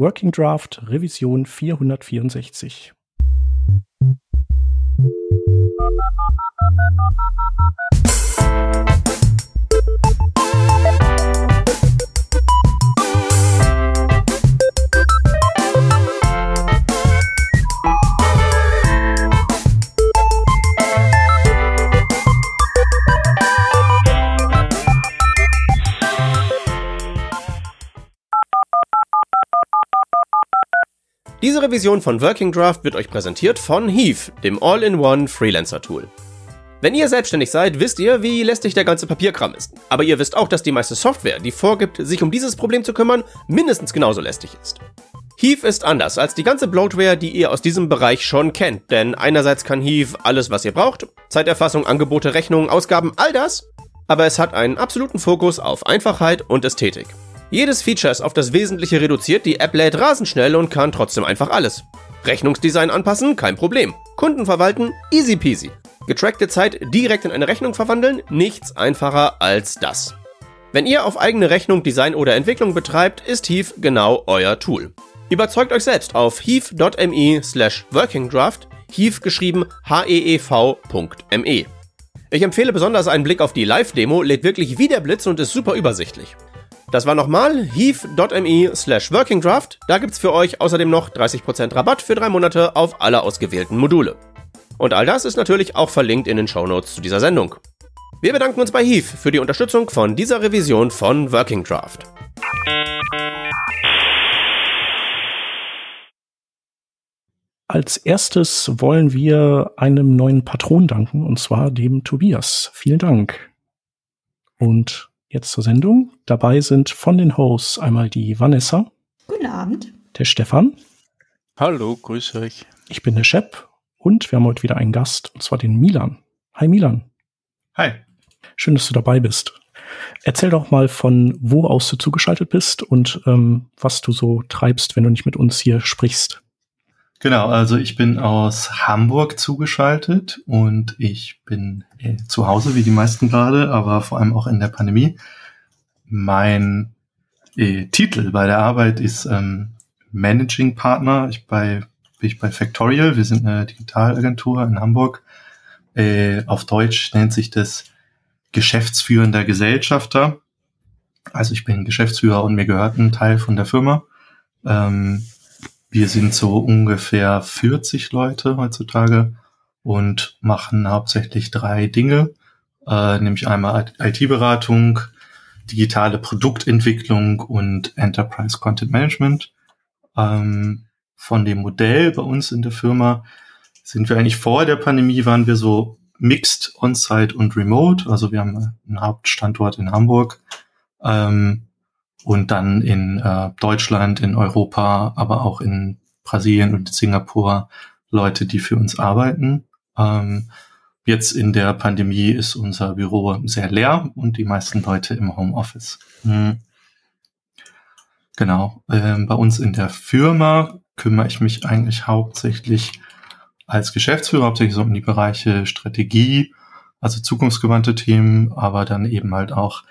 Working Draft Revision 464. Diese Revision von Working Draft wird euch präsentiert von Heave, dem All-in-One Freelancer-Tool. Wenn ihr selbstständig seid, wisst ihr, wie lästig der ganze Papierkram ist. Aber ihr wisst auch, dass die meiste Software, die vorgibt, sich um dieses Problem zu kümmern, mindestens genauso lästig ist. Heave ist anders als die ganze Bloatware, die ihr aus diesem Bereich schon kennt, denn einerseits kann Heave alles, was ihr braucht, Zeiterfassung, Angebote, Rechnungen, Ausgaben, all das, aber es hat einen absoluten Fokus auf Einfachheit und Ästhetik. Jedes Feature ist auf das Wesentliche reduziert, die App lädt rasend schnell und kann trotzdem einfach alles. Rechnungsdesign anpassen, kein Problem. Kunden verwalten, easy peasy. Getrackte Zeit direkt in eine Rechnung verwandeln, nichts einfacher als das. Wenn ihr auf eigene Rechnung Design oder Entwicklung betreibt, ist Heave genau euer Tool. Überzeugt euch selbst auf heave.me slash workingdraft, Heave geschrieben h-e-e-v.me. Ich empfehle besonders einen Blick auf die Live-Demo, lädt wirklich wie der Blitz und ist super übersichtlich. Das war nochmal heave.me slash workingdraft. Da gibt's für euch außerdem noch 30% Rabatt für drei Monate auf alle ausgewählten Module. Und all das ist natürlich auch verlinkt in den Shownotes zu dieser Sendung. Wir bedanken uns bei Heave für die Unterstützung von dieser Revision von Working Draft. Als erstes wollen wir einem neuen Patron danken, und zwar dem Tobias. Vielen Dank. Und jetzt zur Sendung. Dabei sind von den Hosts einmal die Vanessa. Guten Abend. Der Stefan. Hallo, grüß euch. Ich bin der Shep und wir haben heute wieder einen Gast, und zwar den Milan. Hi Milan. Hi. Schön, dass du dabei bist. Erzähl doch mal von wo aus du zugeschaltet bist und ähm, was du so treibst, wenn du nicht mit uns hier sprichst. Genau, also ich bin aus Hamburg zugeschaltet und ich bin äh, zu Hause, wie die meisten gerade, aber vor allem auch in der Pandemie. Mein äh, Titel bei der Arbeit ist ähm, Managing Partner. Ich bei, bin ich bei Factorial. Wir sind eine Digitalagentur in Hamburg. Äh, auf Deutsch nennt sich das geschäftsführender Gesellschafter. Also ich bin Geschäftsführer und mir gehört ein Teil von der Firma. Ähm, wir sind so ungefähr 40 Leute heutzutage und machen hauptsächlich drei Dinge, äh, nämlich einmal IT-Beratung, digitale Produktentwicklung und Enterprise Content Management. Ähm, von dem Modell bei uns in der Firma sind wir eigentlich vor der Pandemie waren wir so mixed on-site und remote. Also wir haben einen Hauptstandort in Hamburg. Ähm, und dann in äh, Deutschland, in Europa, aber auch in Brasilien und Singapur Leute, die für uns arbeiten. Ähm, jetzt in der Pandemie ist unser Büro sehr leer und die meisten Leute im Homeoffice. Mhm. Genau. Ähm, bei uns in der Firma kümmere ich mich eigentlich hauptsächlich als Geschäftsführer hauptsächlich so um die Bereiche Strategie, also zukunftsgewandte Themen, aber dann eben halt auch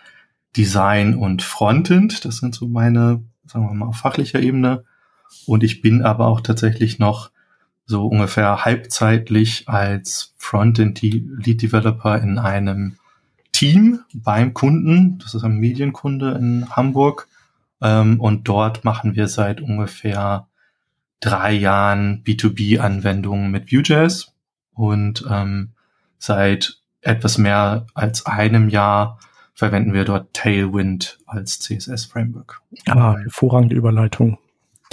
Design und Frontend. Das sind so meine, sagen wir mal, auf fachlicher Ebene. Und ich bin aber auch tatsächlich noch so ungefähr halbzeitlich als Frontend Lead Developer in einem Team beim Kunden. Das ist ein Medienkunde in Hamburg. Ähm, und dort machen wir seit ungefähr drei Jahren B2B-Anwendungen mit Vue.js und ähm, seit etwas mehr als einem Jahr verwenden wir dort Tailwind als CSS-Framework. Ah, hervorragende Überleitung.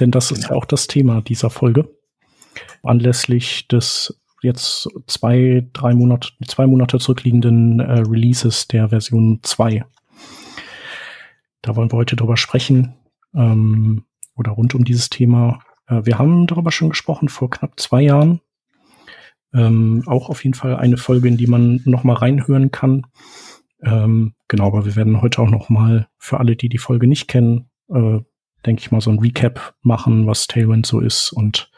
Denn das ist ja genau. auch das Thema dieser Folge. Anlässlich des jetzt zwei, drei Monate, zwei Monate zurückliegenden äh, Releases der Version 2. Da wollen wir heute drüber sprechen ähm, oder rund um dieses Thema. Äh, wir haben darüber schon gesprochen vor knapp zwei Jahren. Ähm, auch auf jeden Fall eine Folge, in die man noch mal reinhören kann. Ähm, genau, aber wir werden heute auch noch mal für alle, die die Folge nicht kennen, äh, denke ich mal so ein Recap machen, was Tailwind so ist und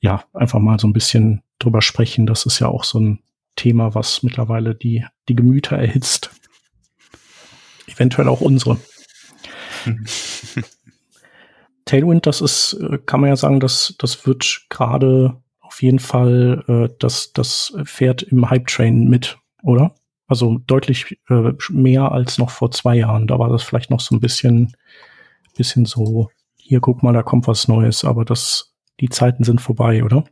ja, einfach mal so ein bisschen drüber sprechen. Das ist ja auch so ein Thema, was mittlerweile die, die Gemüter erhitzt. Eventuell auch unsere. Tailwind, das ist, äh, kann man ja sagen, dass das wird gerade auf jeden Fall äh, das, das fährt im Hype-Train mit, oder? Also deutlich äh, mehr als noch vor zwei Jahren. Da war das vielleicht noch so ein bisschen, bisschen so, hier guck mal, da kommt was Neues, aber das, die Zeiten sind vorbei, oder?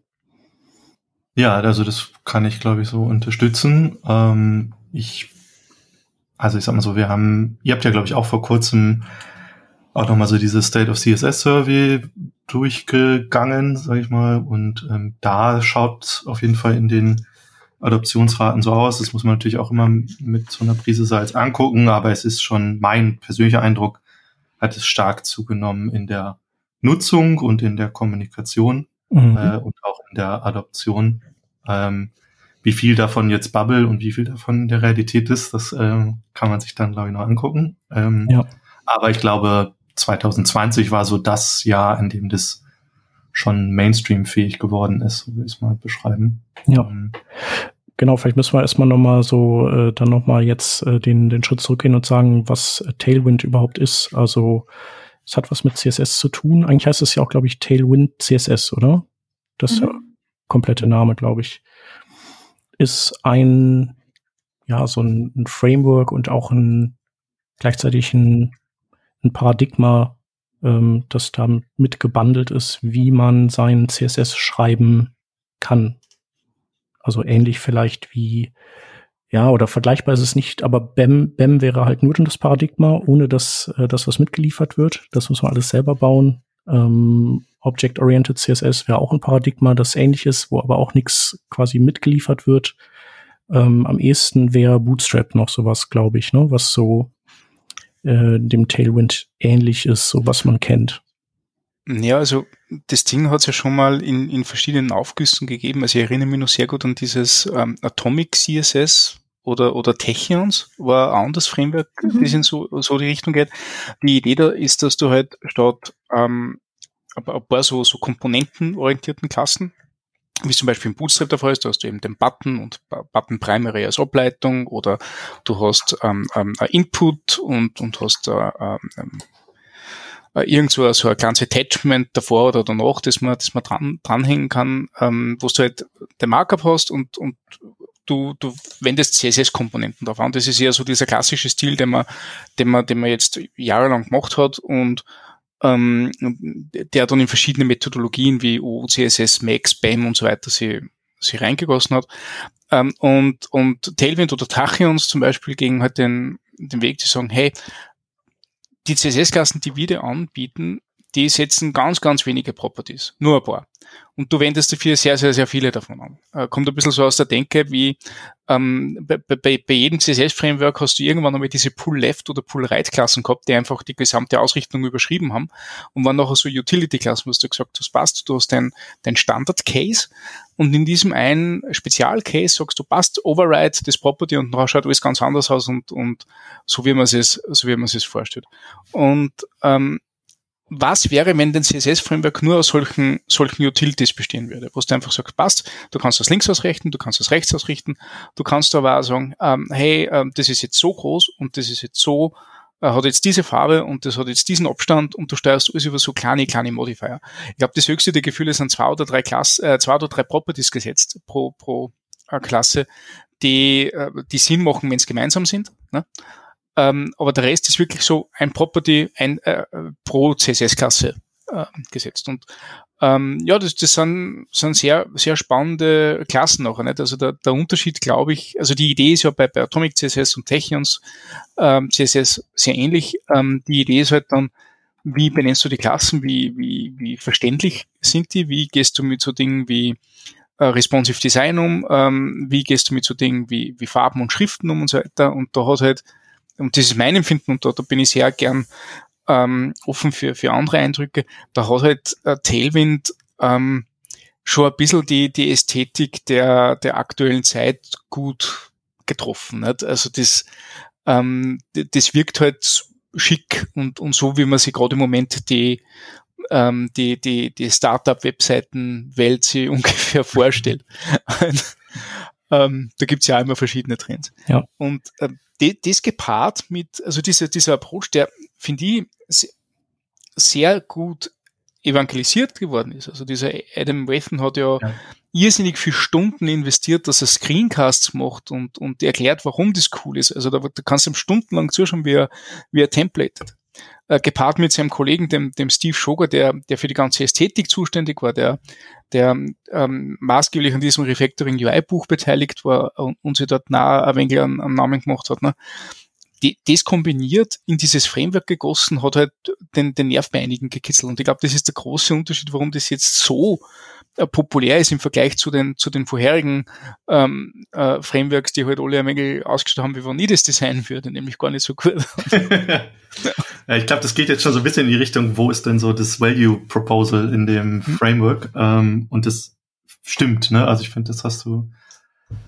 Ja, also das kann ich, glaube ich, so unterstützen. Ähm, ich, also ich sag mal so, wir haben, ihr habt ja, glaube ich, auch vor kurzem auch nochmal so dieses State of CSS Survey durchgegangen, sage ich mal. Und ähm, da schaut auf jeden Fall in den Adoptionsraten so aus. Das muss man natürlich auch immer mit so einer Prise Salz angucken, aber es ist schon mein persönlicher Eindruck, hat es stark zugenommen in der Nutzung und in der Kommunikation mhm. äh, und auch in der Adoption. Ähm, wie viel davon jetzt Bubble und wie viel davon der Realität ist, das äh, kann man sich dann, glaube ich, noch angucken. Ähm, ja. Aber ich glaube, 2020 war so das Jahr, in dem das schon Mainstream-fähig geworden ist, so will ich es mal beschreiben. Ja. Ähm, genau, vielleicht müssen wir erstmal nochmal so, äh, dann nochmal jetzt äh, den, den Schritt zurückgehen und sagen, was Tailwind überhaupt ist. Also es hat was mit CSS zu tun. Eigentlich heißt es ja auch, glaube ich, Tailwind CSS, oder? Das ist mhm. komplette Name, glaube ich. Ist ein, ja, so ein, ein Framework und auch ein gleichzeitig ein ein Paradigma, ähm, das da mitgebundelt ist, wie man sein CSS schreiben kann. Also ähnlich vielleicht wie, ja, oder vergleichbar ist es nicht, aber BEM, BEM wäre halt nur das Paradigma, ohne dass äh, das, was mitgeliefert wird. Das muss man alles selber bauen. Ähm, Object-Oriented CSS wäre auch ein Paradigma, das ähnlich ist, wo aber auch nichts quasi mitgeliefert wird. Ähm, am ehesten wäre Bootstrap noch sowas, glaube ich, ne, was so äh, dem Tailwind ähnlich ist, so was man kennt. Ja, also das Ding hat es ja schon mal in, in verschiedenen Aufgüssen gegeben. Also ich erinnere mich noch sehr gut an dieses ähm, Atomic CSS oder, oder Techions, war ein anderes Framework, mhm. das in so, so die Richtung geht. Die Idee da ist, dass du halt statt ähm, ein paar so, so komponentenorientierten Klassen wie zum Beispiel im Bootstrap der Fall ist, da hast du eben den Button und Button Primary als Ableitung oder du hast ähm, ähm, ein Input und, und hast äh, ähm, äh, irgendwo so ein kleines Attachment davor oder danach, das man, das man dran, dranhängen kann, ähm, wo du halt den Markup hast und, und du, du wendest CSS-Komponenten drauf an. Das ist eher so dieser klassische Stil, den man, den man, den man jetzt jahrelang gemacht hat und ähm, der dann in verschiedene Methodologien wie OCSS, Max, BAM und so weiter sie, sie reingegossen hat. Ähm, und, und Tailwind oder Tachyons zum Beispiel gegen halt den, den Weg, zu sagen, hey, die CSS-Klassen, die wir dir anbieten, die setzen ganz, ganz wenige Properties. Nur ein paar. Und du wendest dafür sehr, sehr, sehr viele davon an. Äh, kommt ein bisschen so aus der Denke, wie ähm, bei, bei, bei jedem CSS-Framework hast du irgendwann einmal diese Pull-Left- oder Pull-Right-Klassen gehabt, die einfach die gesamte Ausrichtung überschrieben haben. Und waren nachher so Utility-Klassen, wo du gesagt hast, passt, du hast dein, dein Standard-Case und in diesem einen Spezial-Case sagst du, passt, override das Property und nachher schaut alles ganz anders aus und, und so wie man es, so wie man es vorstellt. Und ähm, was wäre, wenn dein CSS-Framework nur aus solchen, solchen Utilities bestehen würde, wo du einfach sagst, passt, du kannst das links ausrichten, du kannst das rechts ausrichten, du kannst aber auch sagen, ähm, hey, ähm, das ist jetzt so groß und das ist jetzt so, äh, hat jetzt diese Farbe und das hat jetzt diesen Abstand und du steuerst alles über so kleine, kleine Modifier. Ich glaube, das höchste der Gefühle sind zwei oder drei Klasse, äh, zwei oder drei Properties gesetzt pro, pro äh, Klasse, die, äh, die Sinn machen, wenn es gemeinsam sind. Ne? Ähm, aber der Rest ist wirklich so ein Property ein, äh, pro CSS-Klasse äh, gesetzt. Und ähm, ja, das, das sind, sind sehr, sehr spannende Klassen nachher. Nicht? Also der, der Unterschied, glaube ich, also die Idee ist ja bei, bei Atomic CSS und Techions ähm, CSS sehr ähnlich. Ähm, die Idee ist halt dann, wie benennst du die Klassen, wie, wie, wie verständlich sind die, wie gehst du mit so Dingen wie äh, Responsive Design um, ähm, wie gehst du mit so Dingen wie, wie Farben und Schriften um und so weiter. Und da hat halt und das ist mein Empfinden und da, da bin ich sehr gern ähm, offen für, für andere Eindrücke, da hat halt äh, Tailwind ähm, schon ein bisschen die, die Ästhetik der, der aktuellen Zeit gut getroffen. Nicht? Also das, ähm, das wirkt halt schick und, und so, wie man sich gerade im Moment die, ähm, die, die, die Startup-Webseiten-Welt sich ungefähr vorstellt. ähm, da gibt's ja auch immer verschiedene Trends. Ja. Und ähm, das gepaart mit, also dieser, dieser Approach, der finde ich sehr gut evangelisiert geworden ist. Also dieser Adam Wathan hat ja, ja, irrsinnig viel Stunden investiert, dass er Screencasts macht und, und erklärt, warum das cool ist. Also da, da kannst du ihm stundenlang zuschauen, wie er, wie er templatet. Äh, gepaart mit seinem Kollegen, dem, dem Steve Schoger, der, der für die ganze Ästhetik zuständig war, der, der ähm, maßgeblich an diesem Refactoring UI-Buch beteiligt war und, und sich dort nah ein wenig einen, einen Namen gemacht hat. Ne? die, das kombiniert in dieses Framework gegossen, hat halt den, den Nerv bei einigen gekitzelt. Und ich glaube, das ist der große Unterschied, warum das jetzt so populär ist im Vergleich zu den, zu den vorherigen ähm, äh, Frameworks, die halt alle ein wenig ausgestattet haben, wie wenn ich das designen würde, nämlich gar nicht so gut. ja, ich glaube, das geht jetzt schon so ein bisschen in die Richtung, wo ist denn so das Value Proposal in dem mhm. Framework? Ähm, und das stimmt, ne? Also ich finde, das hast du,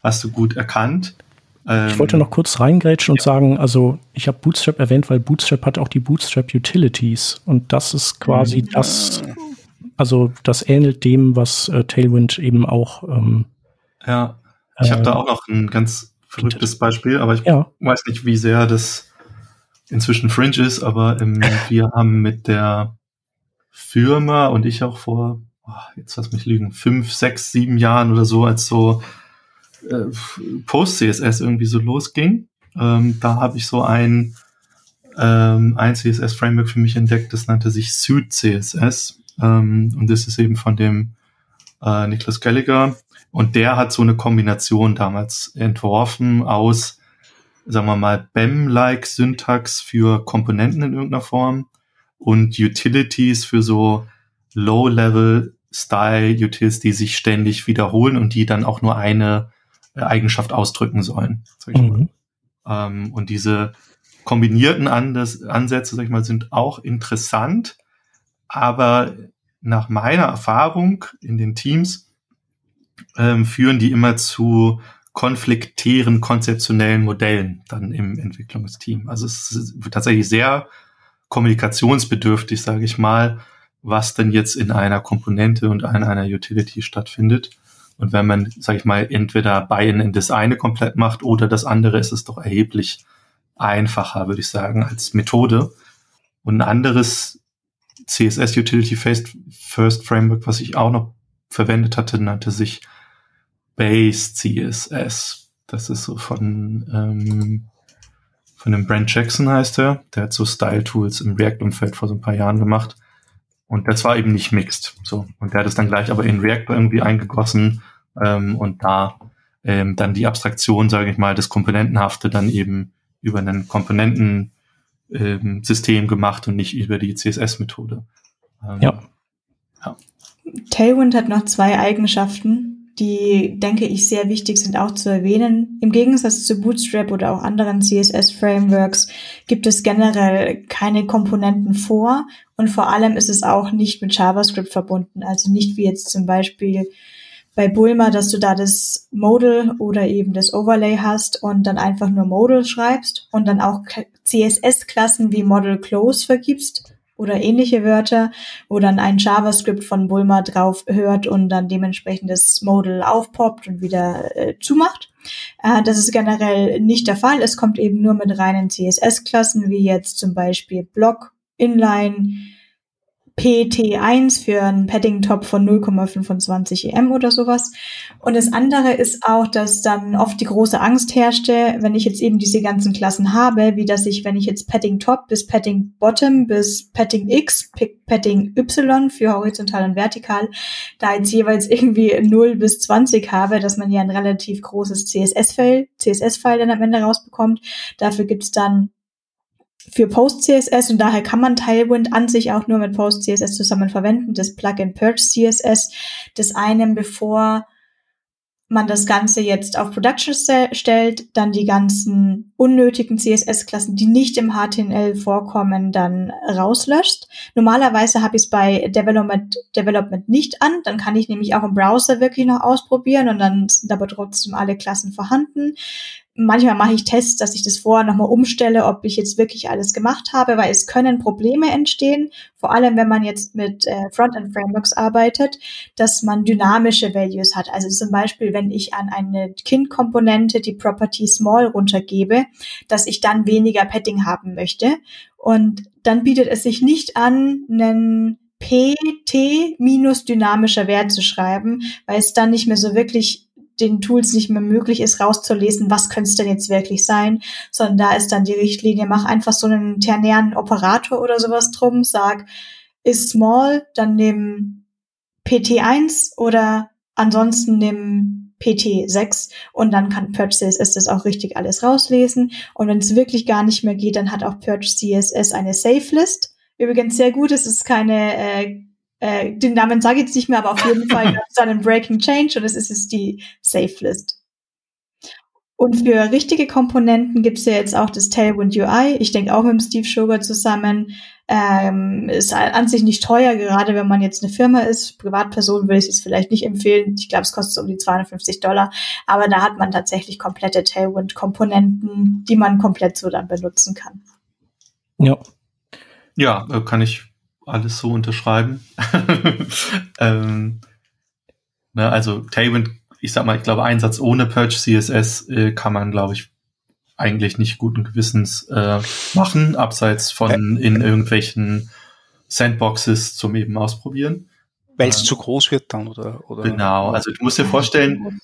hast du gut erkannt. Ähm, ich wollte noch kurz reingrätschen ja. und sagen, also ich habe Bootstrap erwähnt, weil Bootstrap hat auch die Bootstrap Utilities und das ist quasi mhm. das, also das ähnelt dem, was äh, Tailwind eben auch. Ähm, ja, ich habe äh, da auch noch ein ganz verrücktes Beispiel, aber ich ja. weiß nicht, wie sehr das inzwischen Fringe ist, aber ähm, wir haben mit der Firma und ich auch vor, oh, jetzt lass mich lügen, fünf, sechs, sieben Jahren oder so, als so äh, Post-CSS irgendwie so losging. Ähm, da habe ich so ein, ähm, ein CSS-Framework für mich entdeckt, das nannte sich Suit CSS. Ähm, und das ist eben von dem äh, Nicholas Gallagher. Und der hat so eine Kombination damals entworfen aus, sagen wir mal, BEM-like Syntax für Komponenten in irgendeiner Form und Utilities für so Low-Level Style Utils, die sich ständig wiederholen und die dann auch nur eine Eigenschaft ausdrücken sollen. Sag ich mhm. mal. Ähm, und diese kombinierten Andes Ansätze, sag ich mal, sind auch interessant, aber nach meiner Erfahrung in den Teams ähm, führen die immer zu konfliktären konzeptionellen Modellen dann im Entwicklungsteam. Also es ist tatsächlich sehr kommunikationsbedürftig, sage ich mal, was denn jetzt in einer Komponente und in einer Utility stattfindet. Und wenn man, sage ich mal, entweder Buy-in in das eine komplett macht oder das andere, ist es doch erheblich einfacher, würde ich sagen, als Methode. Und ein anderes CSS Utility First Framework, was ich auch noch verwendet hatte, nannte sich Base CSS. Das ist so von, ähm, von dem Brent Jackson heißt er. Der hat so Style Tools im React-Umfeld vor so ein paar Jahren gemacht. Und das war eben nicht mixed. So. Und der hat es dann gleich aber in React irgendwie eingegossen ähm, und da ähm, dann die Abstraktion, sage ich mal, das Komponentenhafte dann eben über einen Komponentensystem ähm, gemacht und nicht über die CSS-Methode. Ähm, ja. ja. Tailwind hat noch zwei Eigenschaften, die, denke ich, sehr wichtig sind auch zu erwähnen. Im Gegensatz zu Bootstrap oder auch anderen CSS-Frameworks gibt es generell keine Komponenten vor und vor allem ist es auch nicht mit JavaScript verbunden. Also nicht wie jetzt zum Beispiel bei Bulma, dass du da das Modal oder eben das Overlay hast und dann einfach nur Modal schreibst und dann auch CSS-Klassen wie Model Close vergibst oder ähnliche Wörter, wo dann ein JavaScript von Bulma drauf hört und dann dementsprechend das Modal aufpoppt und wieder äh, zumacht. Äh, das ist generell nicht der Fall. Es kommt eben nur mit reinen CSS-Klassen, wie jetzt zum Beispiel Block, Inline, PT1 für einen Padding-Top von 0,25 EM oder sowas. Und das andere ist auch, dass dann oft die große Angst herrschte, wenn ich jetzt eben diese ganzen Klassen habe, wie dass ich, wenn ich jetzt Padding Top bis Padding Bottom bis Padding X, Padding Y für horizontal und vertikal, da jetzt jeweils irgendwie 0 bis 20 habe, dass man ja ein relativ großes CSS-File, CSS-File dann am Ende rausbekommt. Dafür gibt's dann für Post-CSS und daher kann man Tailwind an sich auch nur mit Post-CSS zusammen verwenden, das Plugin Purge CSS, das einem, bevor man das Ganze jetzt auf Production stellt, dann die ganzen unnötigen CSS-Klassen, die nicht im HTML vorkommen, dann rauslöscht. Normalerweise habe ich es bei Development, Development nicht an, dann kann ich nämlich auch im Browser wirklich noch ausprobieren und dann sind aber trotzdem alle Klassen vorhanden manchmal mache ich Tests, dass ich das vorher nochmal umstelle, ob ich jetzt wirklich alles gemacht habe, weil es können Probleme entstehen, vor allem wenn man jetzt mit äh, Frontend-Frameworks arbeitet, dass man dynamische Values hat. Also zum Beispiel, wenn ich an eine Kind-Komponente die Property Small runtergebe, dass ich dann weniger Padding haben möchte. Und dann bietet es sich nicht an, einen PT minus dynamischer Wert zu schreiben, weil es dann nicht mehr so wirklich den Tools nicht mehr möglich ist, rauszulesen, was könnte es denn jetzt wirklich sein, sondern da ist dann die Richtlinie, mach einfach so einen ternären Operator oder sowas drum, sag, ist small, dann nimm PT1 oder ansonsten nimm PT6 und dann kann Purge CSS das auch richtig alles rauslesen. Und wenn es wirklich gar nicht mehr geht, dann hat auch Purge CSS eine Safe List. Übrigens sehr gut, es ist keine äh, äh, den Namen sage ich jetzt nicht mehr, aber auf jeden Fall gab es dann einen Breaking Change und es ist jetzt die Safe List. Und für richtige Komponenten gibt es ja jetzt auch das Tailwind UI. Ich denke auch mit dem Steve Sugar zusammen. Ähm, ist an sich nicht teuer, gerade wenn man jetzt eine Firma ist. Privatperson würde ich es vielleicht nicht empfehlen. Ich glaube, es kostet um die 250 Dollar. Aber da hat man tatsächlich komplette Tailwind-Komponenten, die man komplett so dann benutzen kann. Ja. Ja, äh, kann ich alles so unterschreiben. ähm, ne, also Tailwind, ich sag mal, ich glaube, Einsatz ohne Purge CSS äh, kann man, glaube ich, eigentlich nicht guten Gewissens äh, machen, abseits von in irgendwelchen Sandboxes zum eben ausprobieren. Weil es ähm, zu groß wird dann, oder, oder? Genau, also du musst dir vorstellen,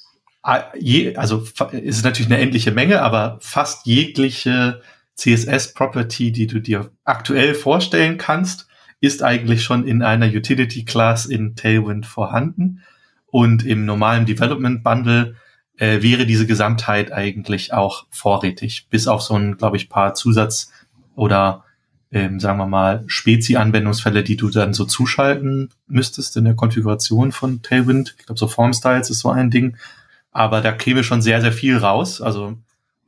je, also ist natürlich eine endliche Menge, aber fast jegliche CSS-Property, die du dir aktuell vorstellen kannst, ist eigentlich schon in einer Utility Class in Tailwind vorhanden. Und im normalen Development Bundle äh, wäre diese Gesamtheit eigentlich auch vorrätig, bis auf so ein, glaube ich, paar Zusatz- oder ähm, sagen wir mal, Spezi-Anwendungsfälle, die du dann so zuschalten müsstest in der Konfiguration von Tailwind. Ich glaube, so Form Styles ist so ein Ding. Aber da käme schon sehr, sehr viel raus. Also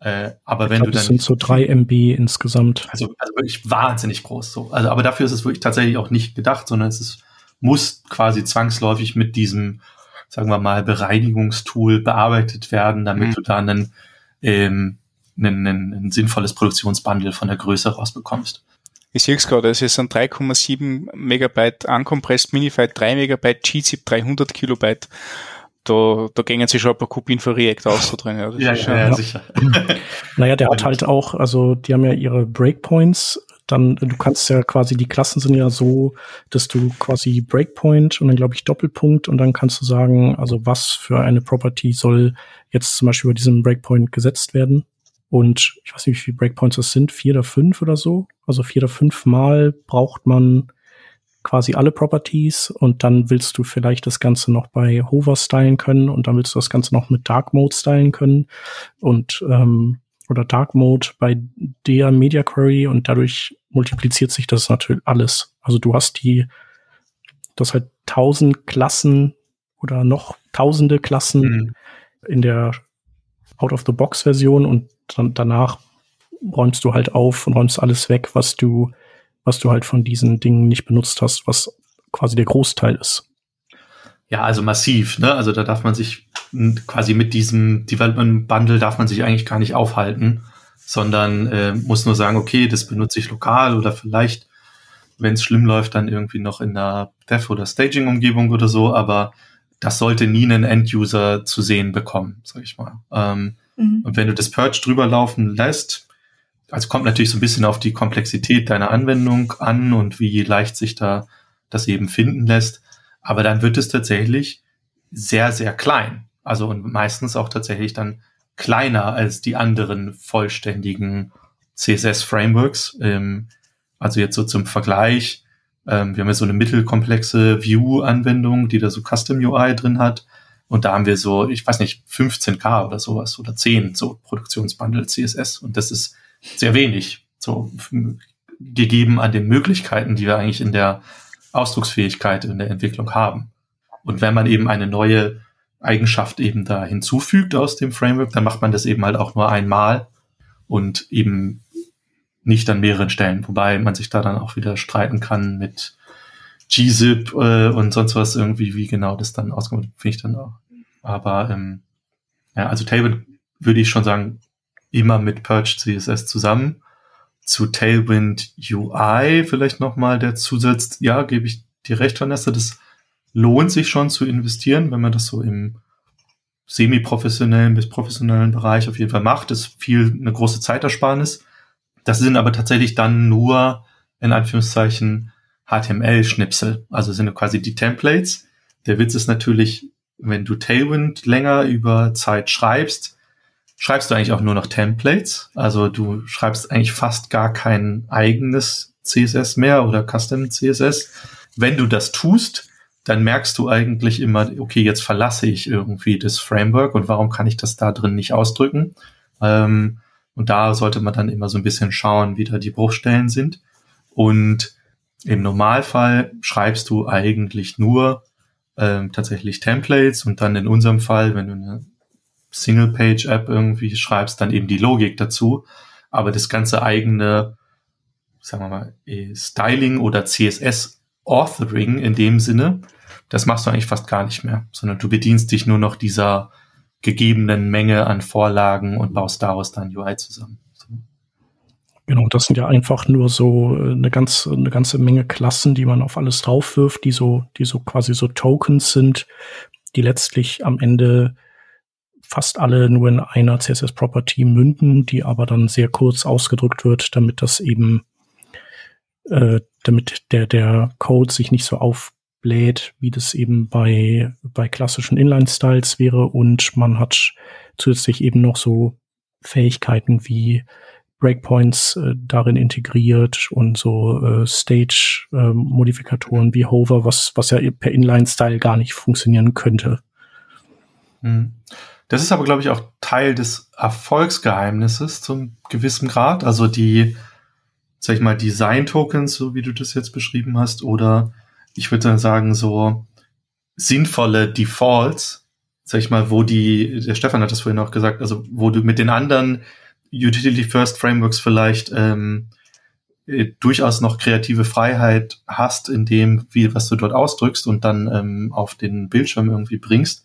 äh, aber ich wenn glaub, du dann. Das sind so drei MB insgesamt. Also, also wirklich wahnsinnig groß. So. Also, aber dafür ist es wirklich tatsächlich auch nicht gedacht, sondern es ist, muss quasi zwangsläufig mit diesem, sagen wir mal, Bereinigungstool bearbeitet werden, damit mhm. du da einen, ähm, ein, ein, ein sinnvolles Produktionsbundle von der Größe rausbekommst. Ich sehe es gerade, es ist ein 3,7 Megabyte uncompressed Minified, 3 Megabyte gzip 300 Kilobyte da, da gingen sie schon ein paar Kopien für React aus so drin. Ja, ja, ja, ja, sicher. naja, der hat halt auch, also die haben ja ihre Breakpoints. Dann, du kannst ja quasi, die Klassen sind ja so, dass du quasi Breakpoint und dann glaube ich Doppelpunkt und dann kannst du sagen, also was für eine Property soll jetzt zum Beispiel über diesem Breakpoint gesetzt werden. Und ich weiß nicht, wie viele Breakpoints das sind, vier oder fünf oder so. Also vier oder fünf Mal braucht man quasi alle Properties und dann willst du vielleicht das Ganze noch bei Hover stylen können und dann willst du das Ganze noch mit Dark Mode stylen können und ähm, oder Dark Mode bei der Media Query und dadurch multipliziert sich das natürlich alles. Also du hast die, das halt tausend Klassen oder noch tausende Klassen mhm. in der Out-of-the-Box-Version und dann danach räumst du halt auf und räumst alles weg, was du was du halt von diesen Dingen nicht benutzt hast, was quasi der Großteil ist. Ja, also massiv, ne? Also da darf man sich quasi mit diesem Development Bundle darf man sich eigentlich gar nicht aufhalten, sondern äh, muss nur sagen, okay, das benutze ich lokal oder vielleicht, wenn es schlimm läuft, dann irgendwie noch in der Dev- oder Staging-Umgebung oder so, aber das sollte nie einen End-User zu sehen bekommen, sag ich mal. Ähm, mhm. Und wenn du das Purge drüber laufen lässt, also kommt natürlich so ein bisschen auf die Komplexität deiner Anwendung an und wie leicht sich da das eben finden lässt. Aber dann wird es tatsächlich sehr, sehr klein. Also und meistens auch tatsächlich dann kleiner als die anderen vollständigen CSS-Frameworks. Ähm, also jetzt so zum Vergleich. Ähm, wir haben ja so eine mittelkomplexe View-Anwendung, die da so Custom UI drin hat. Und da haben wir so, ich weiß nicht, 15k oder sowas oder 10 so Produktionsbundle CSS. Und das ist sehr wenig, so gegeben an den Möglichkeiten, die wir eigentlich in der Ausdrucksfähigkeit in der Entwicklung haben. Und wenn man eben eine neue Eigenschaft eben da hinzufügt aus dem Framework, dann macht man das eben halt auch nur einmal und eben nicht an mehreren Stellen, wobei man sich da dann auch wieder streiten kann mit gzip äh, und sonst was irgendwie, wie genau das dann auskommt, finde ich dann auch. Aber ähm, ja, also Tailwind würde ich schon sagen, immer mit Purge CSS zusammen. Zu Tailwind UI vielleicht nochmal der Zusatz, ja, gebe ich dir recht, Vanessa, das lohnt sich schon zu investieren, wenn man das so im semi-professionellen bis professionellen Bereich auf jeden Fall macht. Das ist viel eine große Zeitersparnis. Das sind aber tatsächlich dann nur in Anführungszeichen HTML-Schnipsel, also sind quasi die Templates. Der Witz ist natürlich, wenn du Tailwind länger über Zeit schreibst, schreibst du eigentlich auch nur noch Templates. Also du schreibst eigentlich fast gar kein eigenes CSS mehr oder Custom CSS. Wenn du das tust, dann merkst du eigentlich immer, okay, jetzt verlasse ich irgendwie das Framework und warum kann ich das da drin nicht ausdrücken? Ähm, und da sollte man dann immer so ein bisschen schauen, wie da die Bruchstellen sind. Und im Normalfall schreibst du eigentlich nur ähm, tatsächlich Templates und dann in unserem Fall, wenn du eine Single-Page-App irgendwie schreibst, dann eben die Logik dazu. Aber das ganze eigene, sagen wir mal, eh, Styling oder CSS-Authoring in dem Sinne, das machst du eigentlich fast gar nicht mehr, sondern du bedienst dich nur noch dieser gegebenen Menge an Vorlagen und baust daraus dann UI zusammen. Genau, das sind ja einfach nur so äh, eine ganz eine ganze Menge Klassen, die man auf alles draufwirft, die so die so quasi so Tokens sind, die letztlich am Ende fast alle nur in einer CSS Property münden, die aber dann sehr kurz ausgedrückt wird, damit das eben äh, damit der der Code sich nicht so aufbläht, wie das eben bei bei klassischen Inline Styles wäre und man hat zusätzlich eben noch so Fähigkeiten wie Breakpoints äh, darin integriert und so äh, Stage-Modifikatoren äh, wie Hover, was, was ja per Inline-Style gar nicht funktionieren könnte. Hm. Das ist aber, glaube ich, auch Teil des Erfolgsgeheimnisses zum gewissen Grad. Also die, sag ich mal, Design-Tokens, so wie du das jetzt beschrieben hast, oder ich würde sagen, so sinnvolle Defaults, sag ich mal, wo die, der Stefan hat das vorhin auch gesagt, also wo du mit den anderen Utility First Frameworks vielleicht ähm, äh, durchaus noch kreative Freiheit hast in dem, wie was du dort ausdrückst und dann ähm, auf den Bildschirm irgendwie bringst,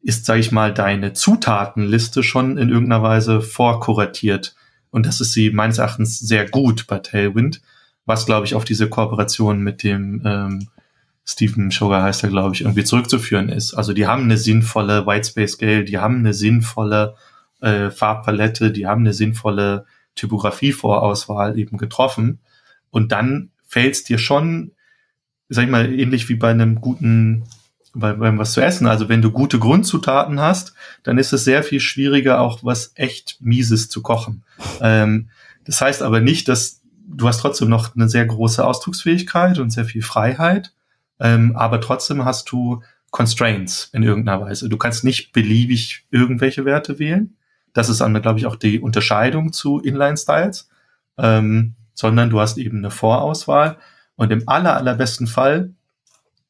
ist, sage ich mal, deine Zutatenliste schon in irgendeiner Weise vorkuratiert. Und das ist sie meines Erachtens sehr gut bei Tailwind, was, glaube ich, auf diese Kooperation mit dem ähm, Stephen Sugar heißt er, glaube ich, irgendwie zurückzuführen ist. Also die haben eine sinnvolle Whitespace Scale, die haben eine sinnvolle äh, Farbpalette, die haben eine sinnvolle Typografie-Vorauswahl eben getroffen. Und dann fällt es dir schon, sag ich mal, ähnlich wie bei einem guten, bei, beim was zu essen. Also wenn du gute Grundzutaten hast, dann ist es sehr viel schwieriger, auch was echt Mieses zu kochen. Ähm, das heißt aber nicht, dass du hast trotzdem noch eine sehr große Ausdrucksfähigkeit und sehr viel Freiheit, ähm, aber trotzdem hast du Constraints in irgendeiner Weise. Du kannst nicht beliebig irgendwelche Werte wählen. Das ist dann, glaube ich, auch die Unterscheidung zu Inline-Styles, ähm, sondern du hast eben eine Vorauswahl und im aller, allerbesten Fall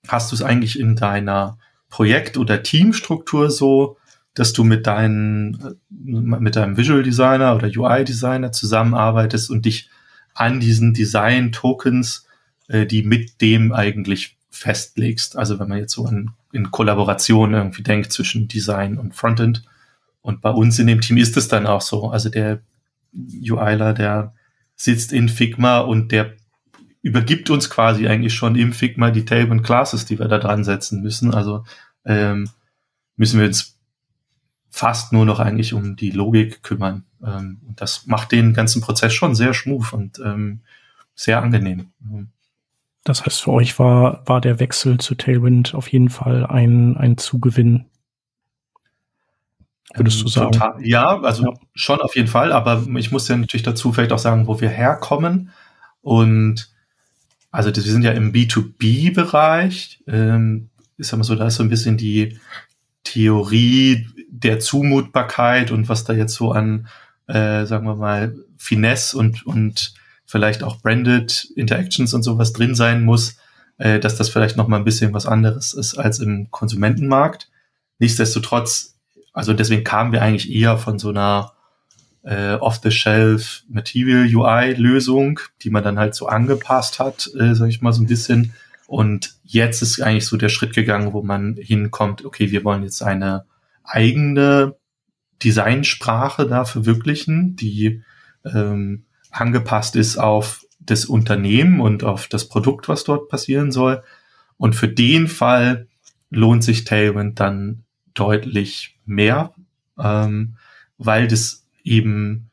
hast du es eigentlich in deiner Projekt- oder Teamstruktur so, dass du mit deinen, mit deinem Visual Designer oder UI Designer zusammenarbeitest und dich an diesen Design Tokens, äh, die mit dem eigentlich festlegst. Also wenn man jetzt so in, in Kollaboration irgendwie denkt zwischen Design und Frontend, und bei uns in dem Team ist es dann auch so. Also der UIler, der sitzt in Figma und der übergibt uns quasi eigentlich schon im Figma die Tailwind Classes, die wir da dran setzen müssen. Also ähm, müssen wir uns fast nur noch eigentlich um die Logik kümmern. Ähm, und das macht den ganzen Prozess schon sehr smooth und ähm, sehr angenehm. Das heißt, für euch war, war der Wechsel zu Tailwind auf jeden Fall ein, ein Zugewinn würdest du ähm, sagen? Total, ja, also ja. schon auf jeden Fall, aber ich muss ja natürlich dazu vielleicht auch sagen, wo wir herkommen. Und also wir sind ja im B2B-Bereich. Ähm, ist mal so, da ist so ein bisschen die Theorie der Zumutbarkeit und was da jetzt so an, äh, sagen wir mal, Finesse und, und vielleicht auch Branded Interactions und sowas drin sein muss, äh, dass das vielleicht noch mal ein bisschen was anderes ist als im Konsumentenmarkt. Nichtsdestotrotz also deswegen kamen wir eigentlich eher von so einer äh, off-the-shelf Material UI-Lösung, die man dann halt so angepasst hat, äh, sag ich mal so ein bisschen. Und jetzt ist eigentlich so der Schritt gegangen, wo man hinkommt, okay, wir wollen jetzt eine eigene Designsprache da verwirklichen, die ähm, angepasst ist auf das Unternehmen und auf das Produkt, was dort passieren soll. Und für den Fall lohnt sich Tailwind dann deutlich mehr, ähm, weil das eben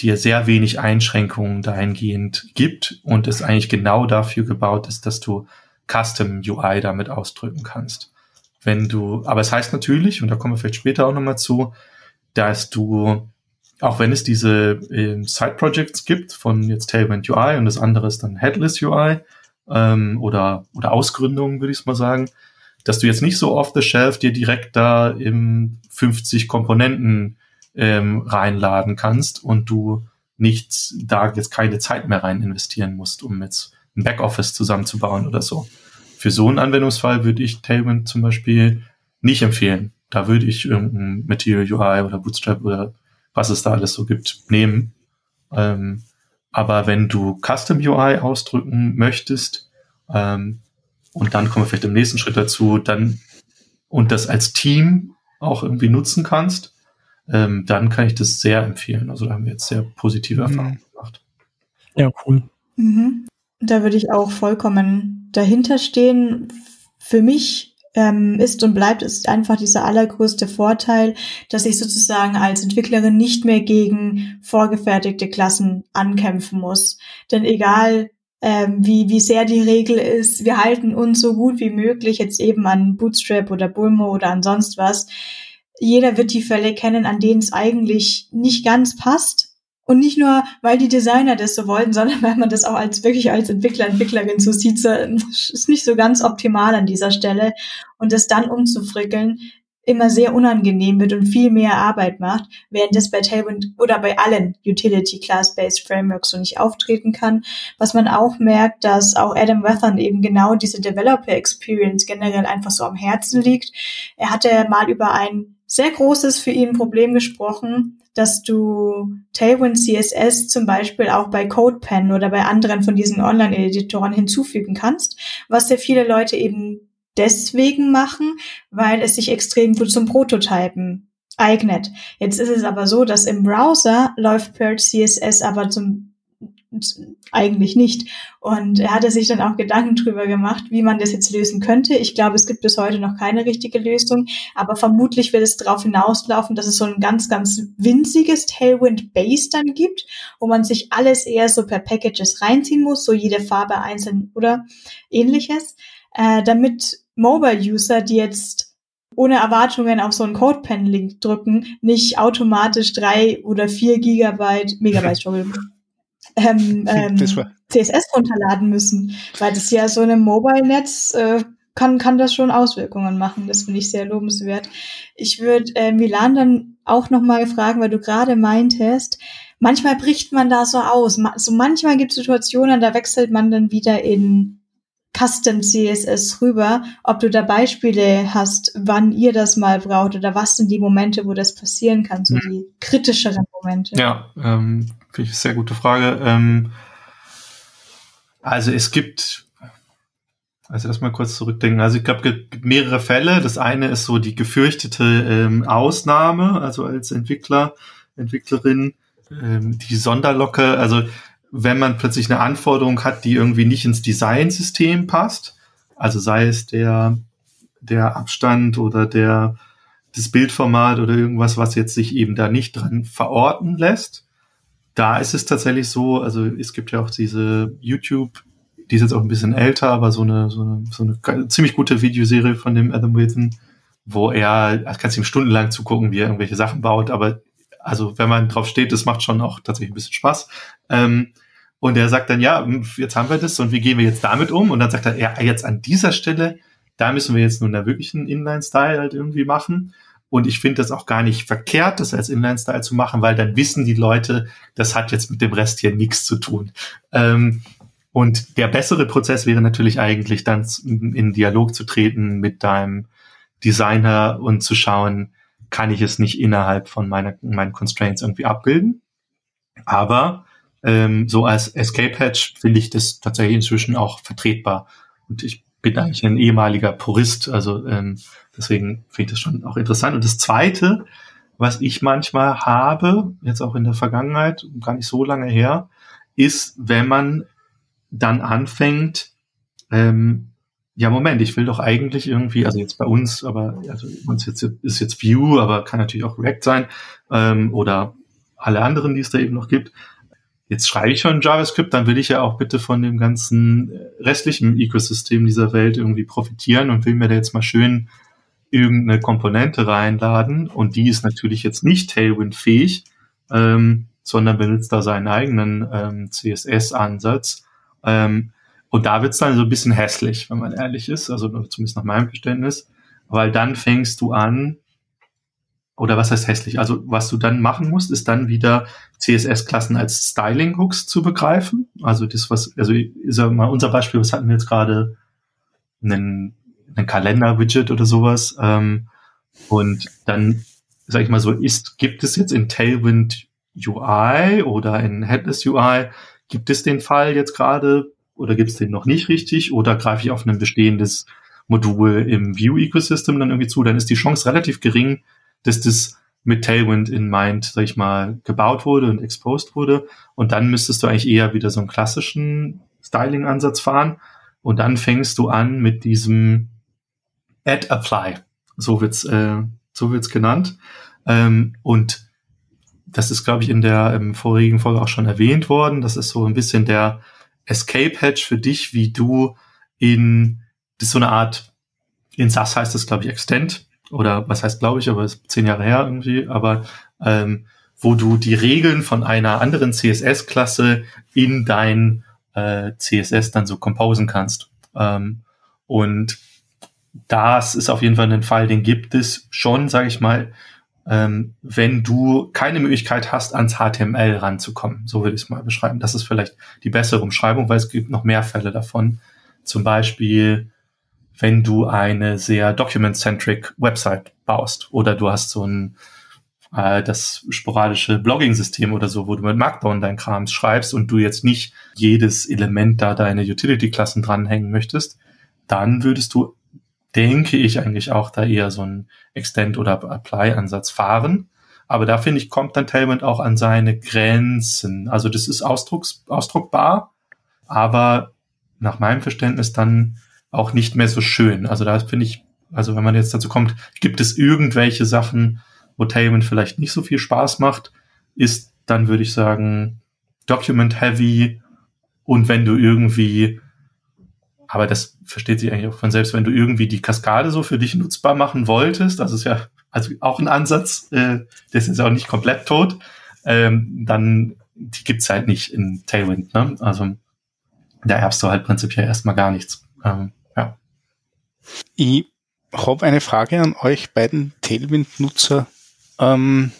dir sehr wenig Einschränkungen dahingehend gibt und es eigentlich genau dafür gebaut ist, dass du Custom UI damit ausdrücken kannst. Wenn du, aber es heißt natürlich, und da kommen wir vielleicht später auch nochmal zu, dass du, auch wenn es diese äh, Side-Projects gibt von jetzt Tailwind UI und das andere ist dann Headless UI ähm, oder, oder Ausgründungen, würde ich mal sagen, dass du jetzt nicht so off the shelf dir direkt da im 50 Komponenten ähm, reinladen kannst und du nicht da jetzt keine Zeit mehr rein investieren musst, um jetzt ein Backoffice zusammenzubauen oder so. Für so einen Anwendungsfall würde ich Tailwind zum Beispiel nicht empfehlen. Da würde ich irgendein Material UI oder Bootstrap oder was es da alles so gibt, nehmen. Ähm, aber wenn du Custom UI ausdrücken möchtest, ähm, und dann kommen wir vielleicht im nächsten Schritt dazu, dann und das als Team auch irgendwie nutzen kannst, ähm, dann kann ich das sehr empfehlen. Also da haben wir jetzt sehr positive mhm. Erfahrungen mhm. gemacht. Ja, cool. Mhm. Da würde ich auch vollkommen dahinter stehen. Für mich ähm, ist und bleibt es einfach dieser allergrößte Vorteil, dass ich sozusagen als Entwicklerin nicht mehr gegen vorgefertigte Klassen ankämpfen muss. Denn egal, ähm, wie, wie sehr die Regel ist, wir halten uns so gut wie möglich jetzt eben an Bootstrap oder Bulmo oder an sonst was jeder wird die Fälle kennen, an denen es eigentlich nicht ganz passt. Und nicht nur, weil die Designer das so wollten, sondern weil man das auch als wirklich als Entwickler, Entwicklerin so sieht, so, ist nicht so ganz optimal an dieser Stelle. Und das dann umzufrickeln, immer sehr unangenehm wird und viel mehr Arbeit macht, während das bei Tailwind oder bei allen Utility Class-Based Frameworks so nicht auftreten kann. Was man auch merkt, dass auch Adam Wethern eben genau diese Developer Experience generell einfach so am Herzen liegt. Er hatte mal über ein sehr großes für ihn Problem gesprochen, dass du Tailwind CSS zum Beispiel auch bei CodePen oder bei anderen von diesen Online-Editoren hinzufügen kannst, was sehr viele Leute eben deswegen machen, weil es sich extrem gut zum Prototypen eignet. Jetzt ist es aber so, dass im Browser läuft Purge CSS aber zum eigentlich nicht. Und er hatte sich dann auch Gedanken drüber gemacht, wie man das jetzt lösen könnte. Ich glaube, es gibt bis heute noch keine richtige Lösung, aber vermutlich wird es darauf hinauslaufen, dass es so ein ganz, ganz winziges Tailwind Base dann gibt, wo man sich alles eher so per Packages reinziehen muss, so jede Farbe einzeln oder ähnliches, äh, damit Mobile-User, die jetzt ohne Erwartungen auf so einen Code-Pen-Link drücken, nicht automatisch drei oder vier Gigabyte, Megabyte, ähm, ähm, CSS runterladen müssen, weil das ja so einem Mobile-Netz äh, kann, kann das schon Auswirkungen machen. Das finde ich sehr lobenswert. Ich würde äh, Milan dann auch noch mal fragen, weil du gerade meintest, manchmal bricht man da so aus. So manchmal gibt es Situationen, da wechselt man dann wieder in Custom CSS rüber, ob du da Beispiele hast, wann ihr das mal braucht oder was sind die Momente, wo das passieren kann, so mhm. die kritischeren Momente. Ja, ähm, finde ich eine sehr gute Frage. Ähm, also es gibt, also lass mal kurz zurückdenken. Also ich glaube, es gibt mehrere Fälle. Das eine ist so die gefürchtete ähm, Ausnahme, also als Entwickler, Entwicklerin, ähm, die Sonderlocke. Also wenn man plötzlich eine Anforderung hat, die irgendwie nicht ins Designsystem passt, also sei es der, der Abstand oder der, das Bildformat oder irgendwas, was jetzt sich eben da nicht dran verorten lässt, da ist es tatsächlich so, also es gibt ja auch diese YouTube, die ist jetzt auch ein bisschen älter, aber so eine, so eine, so eine ziemlich gute Videoserie von dem Adam Wilson, wo er, also kannst ihm stundenlang zugucken, wie er irgendwelche Sachen baut, aber also wenn man drauf steht, das macht schon auch tatsächlich ein bisschen Spaß. Ähm, und er sagt dann, ja, hm, jetzt haben wir das und wie gehen wir jetzt damit um? Und dann sagt er, ja, jetzt an dieser Stelle, da müssen wir jetzt nun einen wirklichen Inline-Style halt irgendwie machen. Und ich finde das auch gar nicht verkehrt, das als Inline-Style zu machen, weil dann wissen die Leute, das hat jetzt mit dem Rest hier nichts zu tun. Ähm, und der bessere Prozess wäre natürlich eigentlich dann in Dialog zu treten mit deinem Designer und zu schauen, kann ich es nicht innerhalb von meiner, meinen Constraints irgendwie abbilden. Aber ähm, so als Escape Hatch finde ich das tatsächlich inzwischen auch vertretbar. Und ich bin eigentlich ein ehemaliger Purist, also ähm, deswegen finde ich das schon auch interessant. Und das Zweite, was ich manchmal habe, jetzt auch in der Vergangenheit, gar nicht so lange her, ist, wenn man dann anfängt, ähm, ja, Moment, ich will doch eigentlich irgendwie, also jetzt bei uns, aber also uns jetzt ist jetzt View, aber kann natürlich auch React sein ähm, oder alle anderen, die es da eben noch gibt. Jetzt schreibe ich schon JavaScript, dann will ich ja auch bitte von dem ganzen restlichen Ecosystem dieser Welt irgendwie profitieren und will mir da jetzt mal schön irgendeine Komponente reinladen und die ist natürlich jetzt nicht Tailwind-fähig, ähm, sondern benutzt da seinen eigenen ähm, CSS-Ansatz. Ähm, und da wird's dann so ein bisschen hässlich, wenn man ehrlich ist, also zumindest nach meinem Verständnis, weil dann fängst du an, oder was heißt hässlich? Also was du dann machen musst, ist dann wieder CSS-Klassen als Styling-Hooks zu begreifen. Also das, was, also ich sag mal, unser Beispiel, was hatten wir jetzt gerade? Einen, einen Kalender-Widget oder sowas. Ähm, und dann, sag ich mal so, ist, gibt es jetzt in Tailwind UI oder in Headless UI, gibt es den Fall jetzt gerade oder gibt es den noch nicht richtig oder greife ich auf ein bestehendes Modul im View-Ecosystem dann irgendwie zu, dann ist die Chance relativ gering, dass das mit Tailwind in Mind, sag ich mal, gebaut wurde und exposed wurde. Und dann müsstest du eigentlich eher wieder so einen klassischen Styling-Ansatz fahren. Und dann fängst du an mit diesem Add Apply. So wird's, äh, so wird's genannt. Ähm, und das ist, glaube ich, in der im vorigen Folge auch schon erwähnt worden. Das ist so ein bisschen der Escape Hatch für dich, wie du in, das ist so eine Art, in SAS heißt das, glaube ich, Extend oder was heißt, glaube ich, aber ist zehn Jahre her irgendwie, aber ähm, wo du die Regeln von einer anderen CSS-Klasse in dein äh, CSS dann so composen kannst. Ähm, und das ist auf jeden Fall ein Fall, den gibt es schon, sage ich mal, ähm, wenn du keine Möglichkeit hast, ans HTML ranzukommen. So würde ich es mal beschreiben. Das ist vielleicht die bessere Umschreibung, weil es gibt noch mehr Fälle davon. Zum Beispiel wenn du eine sehr document-centric Website baust oder du hast so ein äh, das sporadische Blogging-System oder so, wo du mit Markdown dein Krams schreibst und du jetzt nicht jedes Element da deine Utility-Klassen dranhängen möchtest, dann würdest du, denke ich, eigentlich auch da eher so ein Extend- oder Apply-Ansatz fahren. Aber da finde ich, kommt dann Tailwind auch an seine Grenzen. Also das ist ausdrucks, ausdruckbar, aber nach meinem Verständnis dann auch nicht mehr so schön. Also da finde ich, also wenn man jetzt dazu kommt, gibt es irgendwelche Sachen, wo Tailwind vielleicht nicht so viel Spaß macht, ist dann würde ich sagen Document Heavy und wenn du irgendwie, aber das versteht sich eigentlich auch von selbst, wenn du irgendwie die Kaskade so für dich nutzbar machen wolltest, das ist ja also auch ein Ansatz, äh, der ist jetzt auch nicht komplett tot, ähm, dann die gibt's halt nicht in Tailwind, ne? Also da erbst du halt prinzipiell erstmal gar nichts. Ähm, ich habe eine Frage an euch beiden Tailwind-Nutzer, ähm,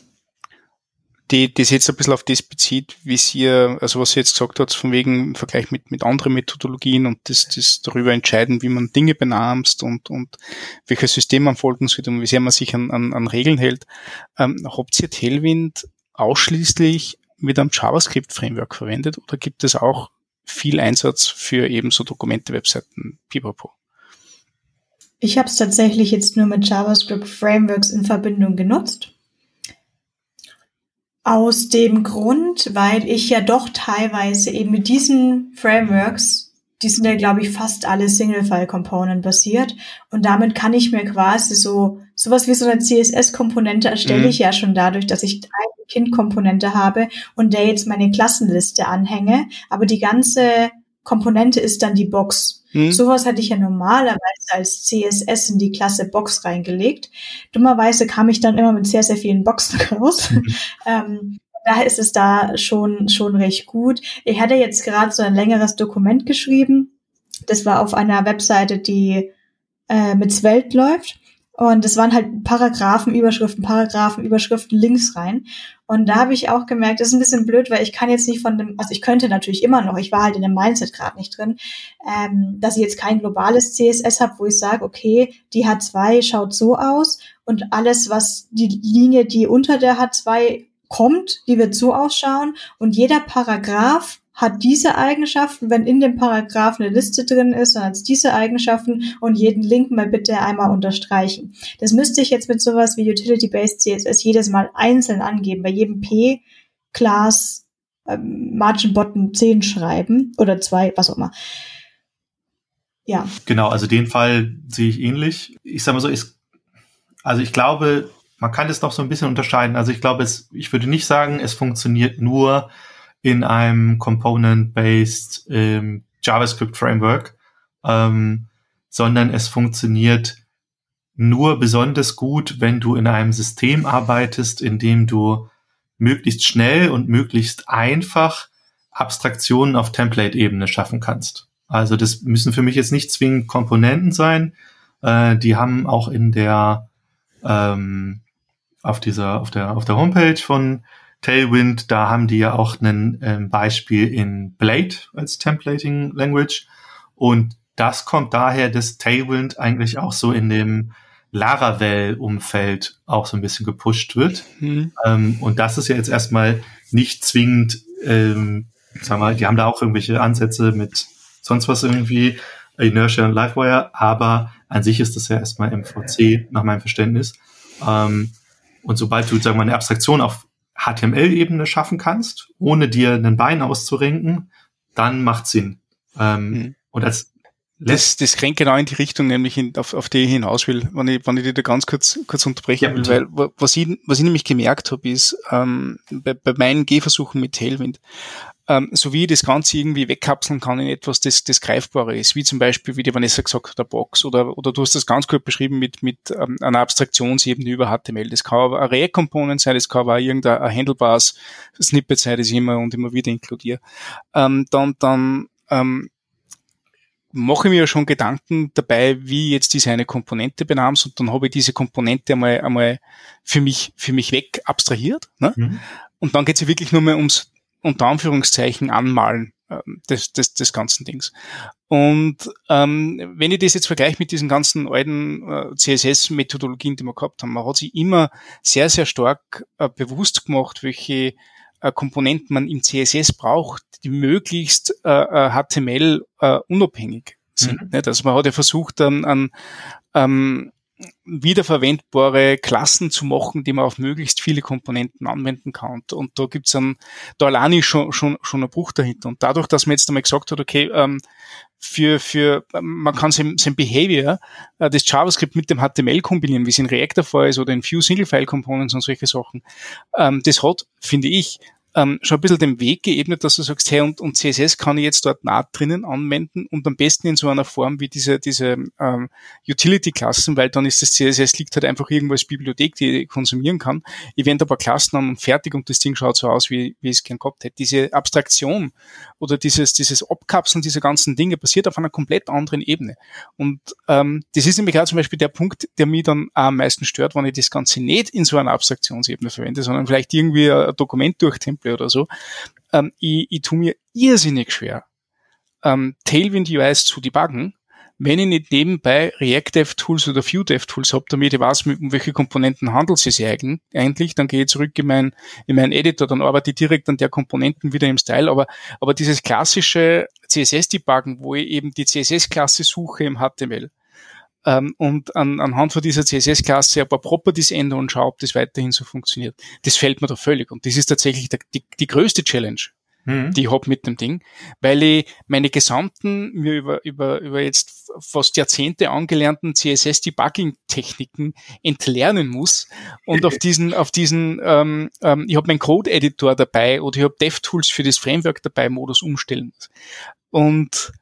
die, die sich jetzt ein bisschen auf das bezieht, wie ihr, also was ihr jetzt gesagt habt, von wegen im Vergleich mit, mit anderen Methodologien und das, das darüber entscheiden, wie man Dinge benamst und, und welches System man folgen sollte und wie sehr man sich an, an, an Regeln hält. Ähm, habt ihr Tailwind ausschließlich mit einem JavaScript-Framework verwendet oder gibt es auch viel Einsatz für eben so Dokumente, Webseiten, pipapo? Ich habe es tatsächlich jetzt nur mit JavaScript Frameworks in Verbindung genutzt. Aus dem Grund, weil ich ja doch teilweise eben mit diesen Frameworks, die sind ja, glaube ich, fast alle Single-File-Component basiert. Und damit kann ich mir quasi so, sowas wie so eine CSS-Komponente erstelle mhm. ich ja schon dadurch, dass ich eine Kind-Komponente habe und der jetzt meine Klassenliste anhänge. Aber die ganze Komponente ist dann die Box. Hm. Sowas hatte ich ja normalerweise als CSS in die Klasse Box reingelegt. Dummerweise kam ich dann immer mit sehr, sehr vielen Boxen raus. Mhm. ähm, daher ist es da schon, schon recht gut. Ich hatte jetzt gerade so ein längeres Dokument geschrieben. Das war auf einer Webseite, die äh, mit Svelte läuft. Und es waren halt Paragraphen, Überschriften, Paragraphen, Überschriften, Links rein. Und da habe ich auch gemerkt, das ist ein bisschen blöd, weil ich kann jetzt nicht von dem, also ich könnte natürlich immer noch, ich war halt in dem Mindset gerade nicht drin, ähm, dass ich jetzt kein globales CSS habe, wo ich sage, okay, die H2 schaut so aus und alles, was die Linie, die unter der H2 kommt, die wird so ausschauen und jeder Paragraph hat diese Eigenschaften, wenn in dem Paragraph eine Liste drin ist, dann hat es diese Eigenschaften und jeden Link mal bitte einmal unterstreichen. Das müsste ich jetzt mit sowas wie Utility-Based CSS jedes Mal einzeln angeben, bei jedem P-Class ähm, Margin Button 10 schreiben oder zwei, was auch immer. Ja. Genau, also den Fall sehe ich ähnlich. Ich sage mal so, ist, also ich glaube, man kann es noch so ein bisschen unterscheiden. Also ich glaube, es, ich würde nicht sagen, es funktioniert nur in einem Component-based ähm, JavaScript-Framework, ähm, sondern es funktioniert nur besonders gut, wenn du in einem System arbeitest, in dem du möglichst schnell und möglichst einfach Abstraktionen auf Template-Ebene schaffen kannst. Also das müssen für mich jetzt nicht zwingend Komponenten sein. Äh, die haben auch in der ähm, auf dieser auf der auf der Homepage von Tailwind, da haben die ja auch ein ähm, Beispiel in Blade als Templating Language und das kommt daher, dass Tailwind eigentlich auch so in dem Laravel-Umfeld auch so ein bisschen gepusht wird. Mhm. Ähm, und das ist ja jetzt erstmal nicht zwingend, ähm, sag mal, die haben da auch irgendwelche Ansätze mit sonst was irgendwie, Inertia und Livewire, aber an sich ist das ja erstmal MVC nach meinem Verständnis. Ähm, und sobald du, sagen wir mal, eine Abstraktion auf HTML-Ebene schaffen kannst, ohne dir ein Bein auszurenken, dann macht Sinn. Ähm, mhm. Und als das, das rennt genau in die Richtung, nämlich in, auf, auf die ich hinaus will, wenn ich, wenn ich dir da ganz kurz, kurz unterbrechen ja, will, weil was ich, was ich nämlich gemerkt habe, ist ähm, bei, bei meinen Gehversuchen mit Tailwind, ähm, so wie ich das Ganze irgendwie wegkapseln kann in etwas, das, das greifbarer ist, wie zum Beispiel, wie die Vanessa gesagt hat, der Box, oder, oder du hast das ganz gut beschrieben mit, mit ähm, einer Abstraktionsebene über HTML. Das kann aber ein React-Component sein, das kann aber auch irgendein Handlebares Snippet sein, das ich immer und immer wieder inkludiere. Ähm, dann, dann ähm, mache ich mir schon Gedanken dabei, wie jetzt diese eine Komponente benamst und dann habe ich diese Komponente einmal, einmal für mich, für mich weg abstrahiert. Ne? Mhm. Und dann geht es ja wirklich nur mehr ums unter Anführungszeichen anmalen ähm, des, des, des ganzen Dings. Und ähm, wenn ich das jetzt vergleiche mit diesen ganzen alten äh, CSS-Methodologien, die wir gehabt haben, man hat sich immer sehr, sehr stark äh, bewusst gemacht, welche äh, Komponenten man im CSS braucht, die möglichst äh, HTML äh, äh, unabhängig sind. Mhm. Also man hat ja versucht, an, an ähm, wiederverwendbare Klassen zu machen, die man auf möglichst viele Komponenten anwenden kann. Und, da gibt's dann da alleine schon, schon, schon ein Bruch dahinter. Und dadurch, dass man jetzt einmal gesagt hat, okay, ähm, für, für man kann sein, sein Behavior, äh, das JavaScript mit dem HTML kombinieren, wie es in React der Fall ist oder in Few Single-File-Components und solche Sachen. Ähm, das hat, finde ich, ähm, schon ein bisschen den Weg geebnet, dass du sagst, hey, und, und CSS kann ich jetzt dort nah drinnen anwenden und am besten in so einer Form wie diese, diese ähm, Utility-Klassen, weil dann ist das CSS liegt halt einfach irgendwo als Bibliothek, die ich konsumieren kann. Ich wende ein paar Klassen an und fertig und das Ding schaut so aus, wie, wie ich es gern gehabt hätte. Diese Abstraktion oder dieses, dieses Abkapseln dieser ganzen Dinge passiert auf einer komplett anderen Ebene. Und ähm, das ist nämlich auch zum Beispiel der Punkt, der mich dann am meisten stört, wenn ich das Ganze nicht in so einer Abstraktionsebene verwende, sondern vielleicht irgendwie ein Dokument durchtempel Beispiel oder so. Ähm, ich, ich tue mir irrsinnig schwer, ähm, Tailwind UIs zu debuggen, wenn ich nicht nebenbei React Dev Tools oder Vue Dev Tools habe, damit ich weiß, um welche Komponenten handelt es sich eigentlich, dann gehe ich zurück in meinen in meinen Editor, dann arbeite ich direkt an der Komponenten wieder im Style, aber, aber dieses klassische CSS-Debuggen, wo ich eben die CSS-Klasse suche im HTML, ähm, und an, anhand von dieser CSS-Klasse ein paar Properties ändern und schaue, ob das weiterhin so funktioniert. Das fällt mir da völlig. Und das ist tatsächlich der, die, die größte Challenge, mhm. die ich hab mit dem Ding, weil ich meine gesamten, mir über, über, über jetzt fast Jahrzehnte angelernten CSS-Debugging-Techniken entlernen muss und auf diesen, auf diesen, ähm, ähm, ich habe meinen Code-Editor dabei oder ich habe DevTools für das Framework dabei Modus umstellen muss. Und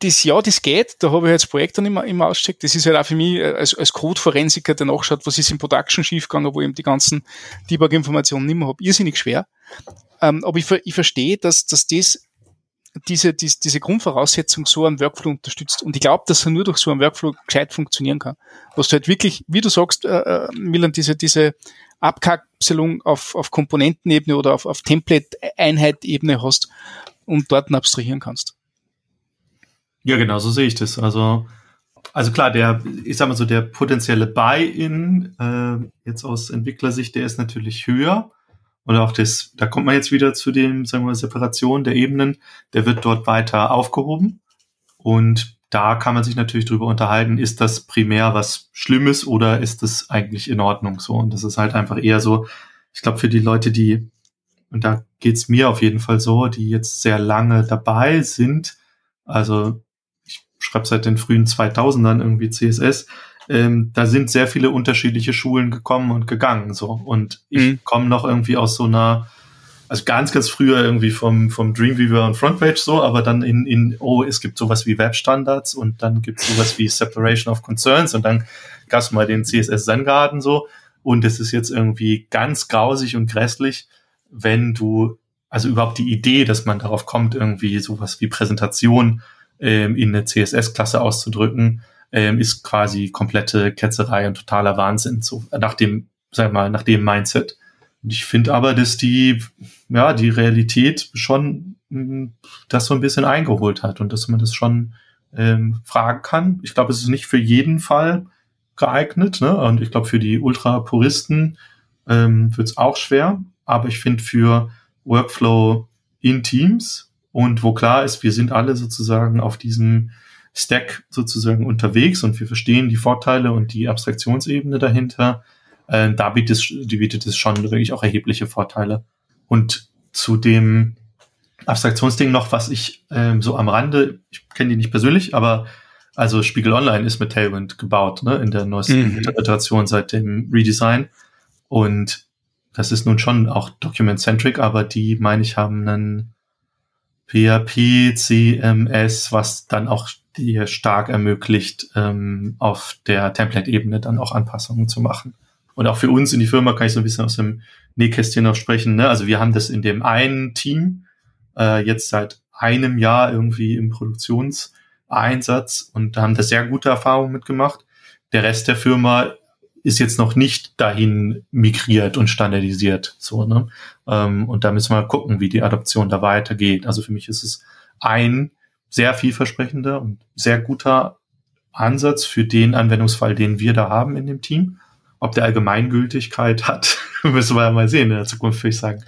das, ja, das geht. Da habe ich jetzt Projekt dann immer, immer ausgecheckt. Das ist halt auch für mich äh, als, als Code-Forensiker, der nachschaut, was ist im Production schiefgegangen, wo ich eben die ganzen Debug-Informationen nicht mehr habe. Irrsinnig schwer. Ähm, aber ich, ich verstehe, dass, dass das diese, diese, diese Grundvoraussetzung so einen Workflow unterstützt. Und ich glaube, dass er nur durch so einen Workflow gescheit funktionieren kann. Was du halt wirklich, wie du sagst, äh, äh Milan, diese, diese Abkapselung auf, auf Komponentenebene oder auf, auf Template-Einheit-Ebene hast und dort abstrahieren kannst. Ja, genau, so sehe ich das. Also, also klar, der, ich sag mal so, der potenzielle Buy-in äh, jetzt aus Entwicklersicht, der ist natürlich höher. Und auch das, da kommt man jetzt wieder zu dem, sagen wir Separation der Ebenen, der wird dort weiter aufgehoben. Und da kann man sich natürlich drüber unterhalten, ist das primär was Schlimmes oder ist das eigentlich in Ordnung so? Und das ist halt einfach eher so, ich glaube, für die Leute, die, und da geht's mir auf jeden Fall so, die jetzt sehr lange dabei sind, also schreibe seit den frühen 2000ern irgendwie CSS, ähm, da sind sehr viele unterschiedliche Schulen gekommen und gegangen. So. Und ich mhm. komme noch irgendwie aus so einer, also ganz, ganz früher irgendwie vom, vom Dreamweaver und Frontpage so, aber dann in, in, oh, es gibt sowas wie Webstandards und dann gibt es sowas wie Separation of Concerns und dann gab es mal den CSS Zen Garden so. Und es ist jetzt irgendwie ganz grausig und grässlich, wenn du, also überhaupt die Idee, dass man darauf kommt, irgendwie sowas wie Präsentation ähm, in eine CSS-Klasse auszudrücken, ähm, ist quasi komplette Ketzerei und totaler Wahnsinn, so nach dem, sag mal, nach dem Mindset. Und ich finde aber, dass die, ja, die Realität schon mh, hm, das so ein bisschen eingeholt hat und dass man das schon ähm, fragen kann. Ich glaube, es ist nicht für jeden Fall geeignet, ne? Und ich glaube, für die Ultra-Puristen ähm, wird es auch schwer. Aber ich finde für Workflow in Teams und wo klar ist, wir sind alle sozusagen auf diesem Stack sozusagen unterwegs und wir verstehen die Vorteile und die Abstraktionsebene dahinter, äh, da bietet es, die bietet es schon wirklich auch erhebliche Vorteile. Und zu dem Abstraktionsding noch, was ich ähm, so am Rande, ich kenne die nicht persönlich, aber also Spiegel Online ist mit Tailwind gebaut, ne, in der neuesten mhm. Iteration seit dem Redesign. Und das ist nun schon auch document-centric, aber die, meine ich, haben einen PHP, CMS, was dann auch dir stark ermöglicht, ähm, auf der Template-Ebene dann auch Anpassungen zu machen. Und auch für uns in die Firma kann ich so ein bisschen aus dem Nähkästchen noch sprechen. Ne? Also wir haben das in dem einen Team äh, jetzt seit einem Jahr irgendwie im Produktionseinsatz und haben da sehr gute Erfahrungen mitgemacht. Der Rest der Firma ist jetzt noch nicht dahin migriert und standardisiert. So, ne? Ähm, und da müssen wir gucken, wie die Adoption da weitergeht. Also für mich ist es ein sehr vielversprechender und sehr guter Ansatz für den Anwendungsfall, den wir da haben in dem Team. Ob der Allgemeingültigkeit hat, müssen wir ja mal sehen in der Zukunft, würde ich sagen.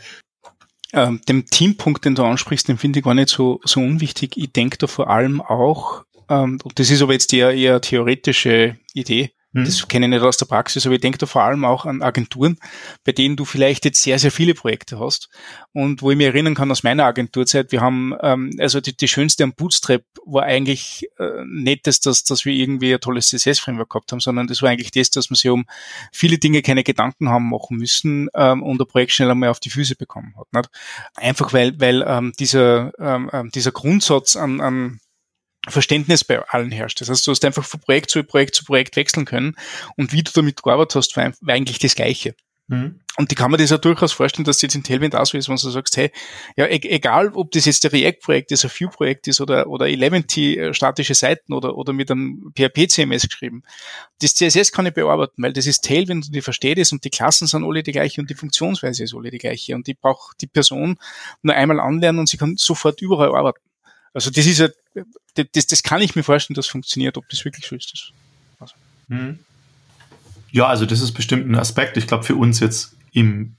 Ähm, dem Teampunkt, den du ansprichst, den finde ich gar nicht so, so unwichtig. Ich denke da vor allem auch, ähm, und das ist aber jetzt eher, eher theoretische Idee, hm. Das kenne ich nicht aus der Praxis, aber ich denke da vor allem auch an Agenturen, bei denen du vielleicht jetzt sehr, sehr viele Projekte hast. Und wo ich mich erinnern kann aus meiner Agenturzeit, wir haben, ähm, also die, die schönste am Bootstrap war eigentlich äh, nicht das, dass, dass wir irgendwie ein tolles CSS-Framework gehabt haben, sondern das war eigentlich das, dass man sich um viele Dinge keine Gedanken haben machen müssen ähm, und ein Projekt schnell einmal auf die Füße bekommen hat. Nicht? Einfach weil, weil ähm, dieser, ähm, ähm dieser Grundsatz an, an Verständnis bei allen herrscht. Das heißt, du hast einfach von Projekt zu Projekt zu Projekt wechseln können und wie du damit gearbeitet hast, war, eigentlich das Gleiche. Mhm. Und die kann man das ja durchaus vorstellen, dass das jetzt in Tailwind auch so ist, wenn du sagst, hey, ja, e egal, ob das jetzt der React-Projekt ist, ein Vue-Projekt ist oder, oder 11T äh, statische Seiten oder, oder mit einem PHP-CMS geschrieben. Das CSS kann ich bearbeiten, weil das ist Tailwind und ich verstehe das und die Klassen sind alle die gleiche und die Funktionsweise ist alle die gleiche und ich brauche die Person nur einmal anlernen und sie kann sofort überall arbeiten. Also das ist ja, das, das kann ich mir vorstellen, dass funktioniert, ob das wirklich so ist. Also. Hm. Ja, also das ist bestimmt ein Aspekt. Ich glaube, für uns jetzt im,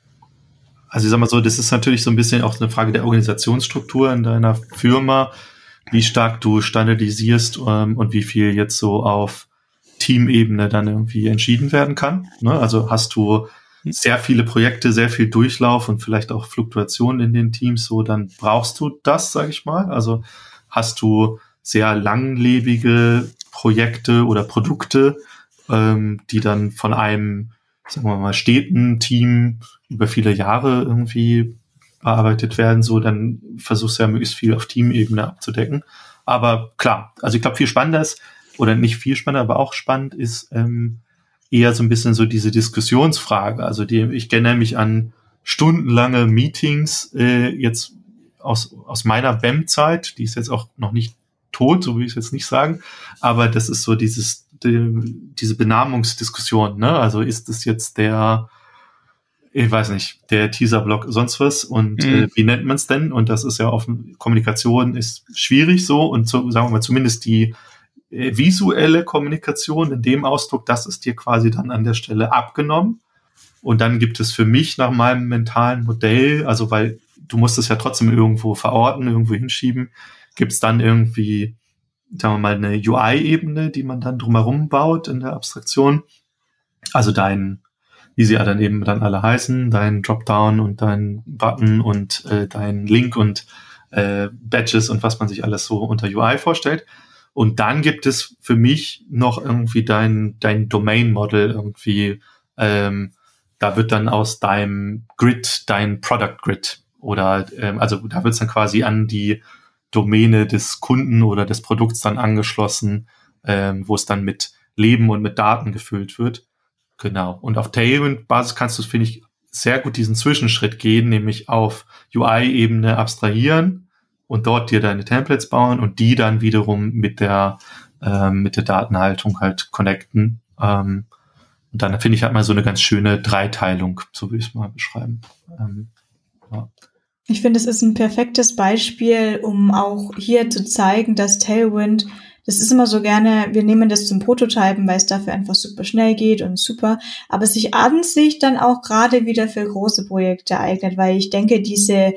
also ich sag mal so, das ist natürlich so ein bisschen auch eine Frage der Organisationsstruktur in deiner Firma, wie stark du standardisierst ähm, und wie viel jetzt so auf Teamebene dann irgendwie entschieden werden kann. Ne? Also hast du sehr viele Projekte, sehr viel Durchlauf und vielleicht auch Fluktuationen in den Teams, so dann brauchst du das, sage ich mal. Also hast du sehr langlebige Projekte oder Produkte, ähm, die dann von einem, sagen wir mal, steten Team über viele Jahre irgendwie bearbeitet werden, so dann versuchst du ja möglichst viel auf Teamebene abzudecken. Aber klar, also ich glaube, viel spannender ist, oder nicht viel spannender, aber auch spannend ist, ähm, eher so ein bisschen so diese Diskussionsfrage. Also die, ich erinnere mich an stundenlange Meetings äh, jetzt aus, aus meiner BEM-Zeit, die ist jetzt auch noch nicht tot, so will ich es jetzt nicht sagen, aber das ist so dieses, die, diese Benamungsdiskussion, ne? Also ist es jetzt der, ich weiß nicht, der Teaser-Block sonst was und mhm. äh, wie nennt man es denn? Und das ist ja offen, Kommunikation ist schwierig so und so, sagen wir mal, zumindest die äh, visuelle Kommunikation in dem Ausdruck, das ist dir quasi dann an der Stelle abgenommen. Und dann gibt es für mich nach meinem mentalen Modell, also weil du musst es ja trotzdem irgendwo verorten, irgendwo hinschieben, gibt es dann irgendwie, sagen wir mal, eine UI-Ebene, die man dann drumherum baut in der Abstraktion. Also dein, wie sie ja dann eben dann alle heißen, dein Dropdown und dein Button und äh, dein Link und äh, Badges und was man sich alles so unter UI vorstellt. Und dann gibt es für mich noch irgendwie dein, dein Domain-Model irgendwie, ähm, da wird dann aus deinem Grid dein Product Grid oder ähm, also da wird es dann quasi an die Domäne des Kunden oder des Produkts dann angeschlossen, ähm, wo es dann mit Leben und mit Daten gefüllt wird. Genau. Und auf Tailwind-Basis kannst du, finde ich, sehr gut diesen Zwischenschritt gehen, nämlich auf UI-Ebene abstrahieren und dort dir deine Templates bauen und die dann wiederum mit der ähm, mit der Datenhaltung halt connecten. Ähm, und dann finde ich halt mal so eine ganz schöne Dreiteilung, so wie ich es mal beschreiben. Ähm, ja. Ich finde, es ist ein perfektes Beispiel, um auch hier zu zeigen, dass Tailwind, das ist immer so gerne, wir nehmen das zum Prototypen, weil es dafür einfach super schnell geht und super, aber sich an sich dann auch gerade wieder für große Projekte eignet, weil ich denke, diese,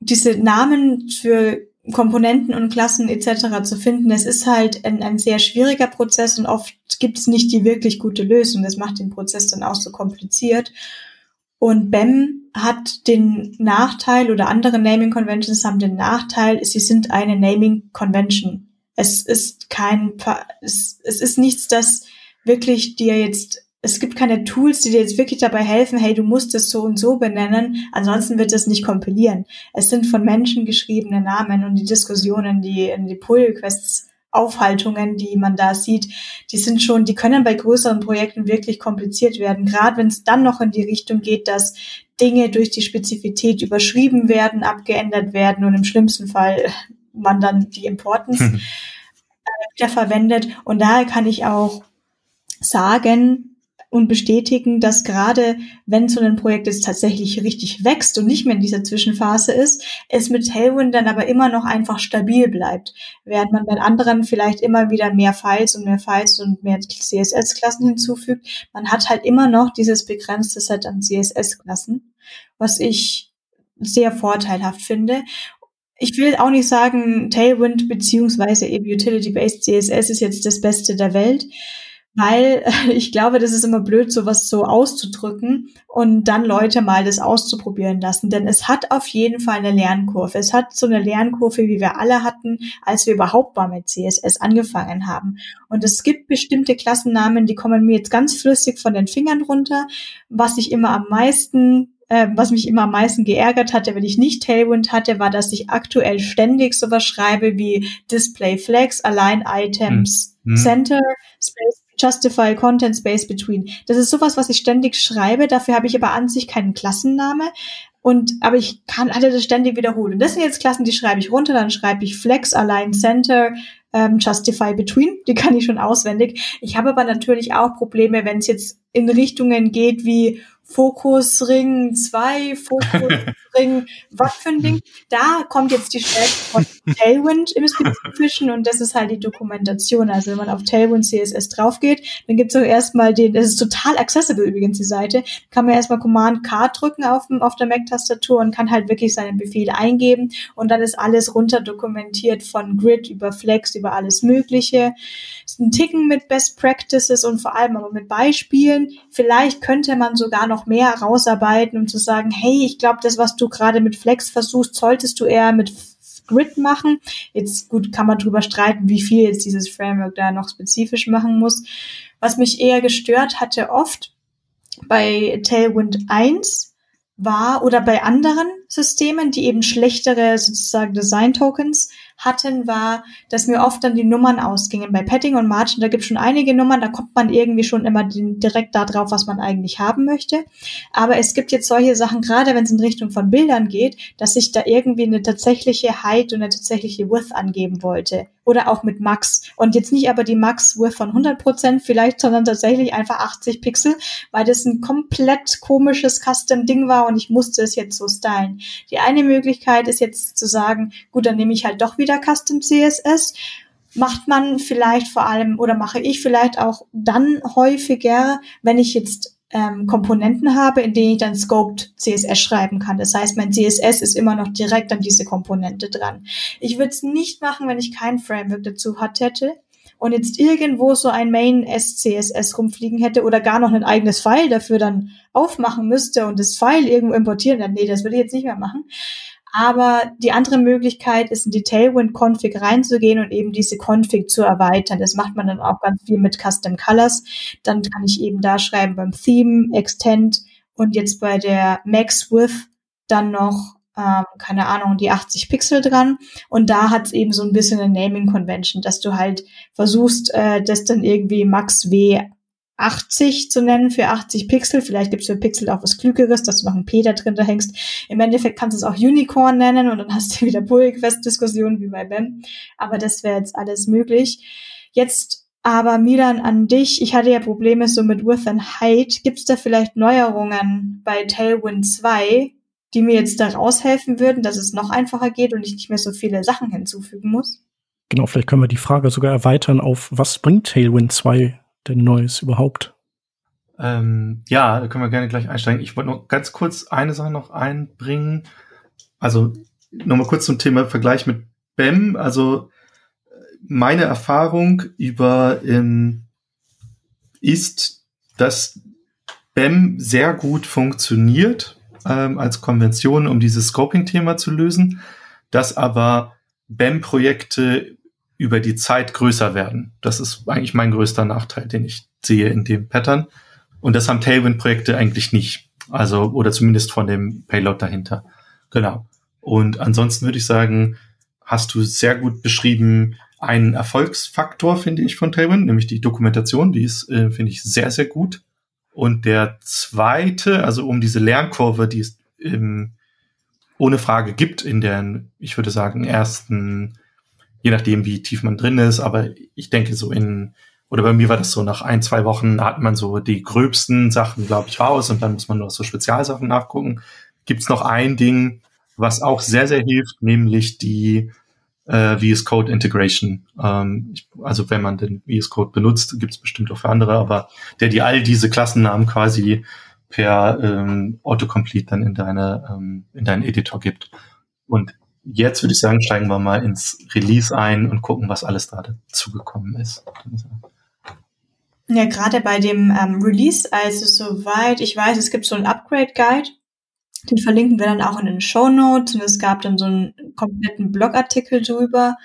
diese Namen für Komponenten und Klassen etc. zu finden, es ist halt ein, ein sehr schwieriger Prozess und oft gibt es nicht die wirklich gute Lösung. Das macht den Prozess dann auch so kompliziert. Und BEM hat den Nachteil oder andere Naming Conventions haben den Nachteil, sie sind eine Naming Convention. Es ist kein, es, es ist nichts, das wirklich dir jetzt, es gibt keine Tools, die dir jetzt wirklich dabei helfen, hey, du musst es so und so benennen, ansonsten wird es nicht kompilieren. Es sind von Menschen geschriebene Namen und die Diskussionen, die in die Pull-Requests Aufhaltungen, die man da sieht, die sind schon, die können bei größeren Projekten wirklich kompliziert werden. Gerade wenn es dann noch in die Richtung geht, dass Dinge durch die Spezifität überschrieben werden, abgeändert werden und im schlimmsten Fall man dann die Importance mhm. wieder verwendet. Und daher kann ich auch sagen, und bestätigen, dass gerade wenn so ein Projekt jetzt tatsächlich richtig wächst und nicht mehr in dieser Zwischenphase ist, es mit Tailwind dann aber immer noch einfach stabil bleibt, während man bei anderen vielleicht immer wieder mehr Files und mehr Files und mehr CSS-Klassen hinzufügt. Man hat halt immer noch dieses begrenzte Set an CSS-Klassen, was ich sehr vorteilhaft finde ich will auch nicht sagen, Tailwind beziehungsweise eben Utility-Based CSS ist jetzt das Beste der Welt weil ich glaube, das ist immer blöd, sowas so auszudrücken und dann Leute mal das auszuprobieren lassen. Denn es hat auf jeden Fall eine Lernkurve. Es hat so eine Lernkurve, wie wir alle hatten, als wir überhaupt mal mit CSS angefangen haben. Und es gibt bestimmte Klassennamen, die kommen mir jetzt ganz flüssig von den Fingern runter. Was ich immer am meisten äh, was mich immer am meisten geärgert hatte, wenn ich nicht Tailwind hatte, war, dass ich aktuell ständig sowas schreibe wie Display Flags, Align Items, hm. Center, Space Justify Content Space Between. Das ist sowas, was ich ständig schreibe. Dafür habe ich aber an sich keinen Klassenname. Und, aber ich kann alle das ständig wiederholen. Das sind jetzt Klassen, die schreibe ich runter, dann schreibe ich Flex, Align Center, ähm, Justify Between, die kann ich schon auswendig. Ich habe aber natürlich auch Probleme, wenn es jetzt in Richtungen geht wie Fokusring 2, Fokusring, was für ein Ding. Da kommt jetzt die Stärke von Tailwind im Spezifischen und das ist halt die Dokumentation. Also wenn man auf Tailwind CSS drauf geht, dann gibt's auch erstmal den, das ist total accessible übrigens die Seite, kann man erstmal Command K drücken auf, auf der Mac-Tastatur und kann halt wirklich seinen Befehl eingeben und dann ist alles runter dokumentiert von Grid über Flex über alles Mögliche. Ist ein Ticken mit Best Practices und vor allem aber mit Beispielen. Vielleicht könnte man sogar noch noch mehr rausarbeiten, um zu sagen, hey, ich glaube, das, was du gerade mit Flex versuchst, solltest du eher mit Grid machen. Jetzt gut kann man drüber streiten, wie viel jetzt dieses Framework da noch spezifisch machen muss. Was mich eher gestört hatte oft bei Tailwind 1 war oder bei anderen Systemen, die eben schlechtere sozusagen Design Tokens hatten, war, dass mir oft dann die Nummern ausgingen. Bei Petting und Margin, da gibt es schon einige Nummern, da kommt man irgendwie schon immer direkt da drauf, was man eigentlich haben möchte. Aber es gibt jetzt solche Sachen, gerade wenn es in Richtung von Bildern geht, dass ich da irgendwie eine tatsächliche Height und eine tatsächliche Width angeben wollte. Oder auch mit Max. Und jetzt nicht aber die Max-Width von 100% vielleicht, sondern tatsächlich einfach 80 Pixel, weil das ein komplett komisches Custom-Ding war und ich musste es jetzt so stylen. Die eine Möglichkeit ist jetzt zu sagen, gut, dann nehme ich halt doch wieder Custom CSS. Macht man vielleicht vor allem oder mache ich vielleicht auch dann häufiger, wenn ich jetzt ähm, Komponenten habe, in denen ich dann Scoped CSS schreiben kann. Das heißt, mein CSS ist immer noch direkt an diese Komponente dran. Ich würde es nicht machen, wenn ich kein Framework dazu hat hätte und jetzt irgendwo so ein Main SCSS rumfliegen hätte oder gar noch ein eigenes File dafür dann aufmachen müsste und das File irgendwo importieren, dann nee, das würde ich jetzt nicht mehr machen. Aber die andere Möglichkeit ist, in die Tailwind-Config reinzugehen und eben diese Config zu erweitern. Das macht man dann auch ganz viel mit Custom Colors. Dann kann ich eben da schreiben beim Theme, Extend und jetzt bei der Max Width dann noch ähm, keine Ahnung, die 80 Pixel dran. Und da hat es eben so ein bisschen eine Naming Convention, dass du halt versuchst, äh, das dann irgendwie Max W 80 zu nennen für 80 Pixel. Vielleicht gibt's für Pixel auch was Klügeres, dass du noch ein P da drin da hängst. Im Endeffekt kannst du es auch Unicorn nennen und dann hast du wieder Pull-Request-Diskussionen wie bei Ben. Aber das wäre jetzt alles möglich. Jetzt aber Milan an dich. Ich hatte ja Probleme so mit Width and Height. Gibt's da vielleicht Neuerungen bei Tailwind 2, die mir jetzt da raushelfen würden, dass es noch einfacher geht und ich nicht mehr so viele Sachen hinzufügen muss? Genau, vielleicht können wir die Frage sogar erweitern auf, was bringt Tailwind 2 denn Neues überhaupt? Ähm, ja, da können wir gerne gleich einsteigen. Ich wollte noch ganz kurz eine Sache noch einbringen. Also nochmal kurz zum Thema Vergleich mit BEM. Also meine Erfahrung über ähm, ist, dass BEM sehr gut funktioniert ähm, als Konvention, um dieses Scoping-Thema zu lösen, dass aber BEM-Projekte über die Zeit größer werden. Das ist eigentlich mein größter Nachteil, den ich sehe in dem Pattern. Und das haben Tailwind-Projekte eigentlich nicht. Also, oder zumindest von dem Payload dahinter. Genau. Und ansonsten würde ich sagen, hast du sehr gut beschrieben, einen Erfolgsfaktor, finde ich, von Tailwind, nämlich die Dokumentation, die ist, äh, finde ich, sehr, sehr gut. Und der zweite, also um diese Lernkurve, die es ähm, ohne Frage gibt in den, ich würde sagen, ersten je nachdem, wie tief man drin ist. Aber ich denke so in, oder bei mir war das so, nach ein, zwei Wochen hat man so die gröbsten Sachen, glaube ich, raus und dann muss man nur so Spezialsachen nachgucken. Gibt es noch ein Ding, was auch sehr, sehr hilft, nämlich die äh, VS Code Integration. Ähm, ich, also wenn man den VS Code benutzt, gibt es bestimmt auch für andere, aber der die all diese Klassennamen quasi per ähm, Autocomplete dann in deine ähm, in deinen Editor gibt. Und jetzt würde ich sagen, steigen wir mal ins Release ein und gucken, was alles da dazugekommen ist. Ja, gerade bei dem ähm, Release, also soweit ich weiß, es gibt so einen Upgrade-Guide, den verlinken wir dann auch in den Show Notes und es gab dann so einen kompletten Blogartikel drüber.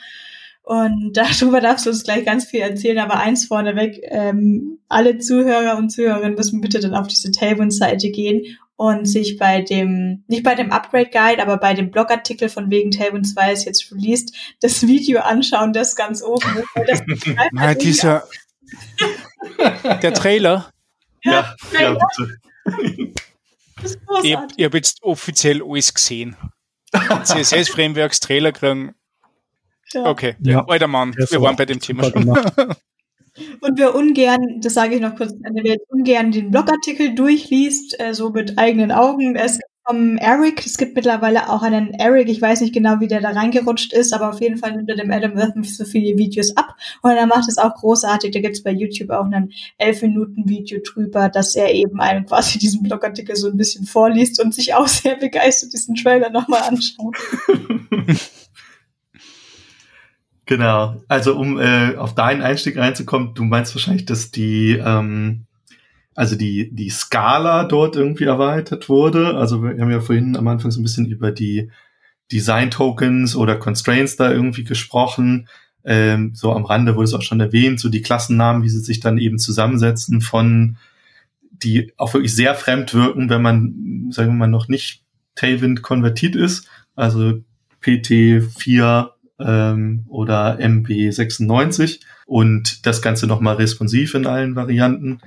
Und darüber darfst du uns gleich ganz viel erzählen, aber eins vorneweg, ähm, alle Zuhörer und Zuhörerinnen müssen bitte dann auf diese Tailwind-Seite gehen und sich bei dem, nicht bei dem Upgrade Guide, aber bei dem Blogartikel von wegen Tailwind 2 ist jetzt released, das Video anschauen, das ganz oben ist. Nein, dieser, der Trailer. Ja, ja, ja bitte. Ich, ich habe jetzt offiziell alles gesehen. CSS-Frameworks, Trailer kriegen. Ja. Okay, ja. alter Mann, wir waren bei dem Thema schon. Und wer ungern, das sage ich noch kurz, wer ungern den Blogartikel durchliest, äh, so mit eigenen Augen, es gibt vom Eric, es gibt mittlerweile auch einen Eric, ich weiß nicht genau, wie der da reingerutscht ist, aber auf jeden Fall nimmt er dem Adam Wortham so viele Videos ab und er macht es auch großartig. Da gibt es bei YouTube auch einen 11 Minuten Video drüber, dass er eben einem quasi diesen Blogartikel so ein bisschen vorliest und sich auch sehr begeistert diesen Trailer nochmal anschaut. Genau. Also um äh, auf deinen Einstieg reinzukommen, du meinst wahrscheinlich, dass die ähm, also die die Skala dort irgendwie erweitert wurde. Also wir haben ja vorhin am Anfang so ein bisschen über die Design Tokens oder Constraints da irgendwie gesprochen. Ähm, so am Rande wurde es auch schon erwähnt, so die Klassennamen, wie sie sich dann eben zusammensetzen von die auch wirklich sehr fremd wirken, wenn man, sagen wir mal, noch nicht Tailwind konvertiert ist. Also PT4 ähm, oder MB96 und das Ganze nochmal responsiv in allen Varianten.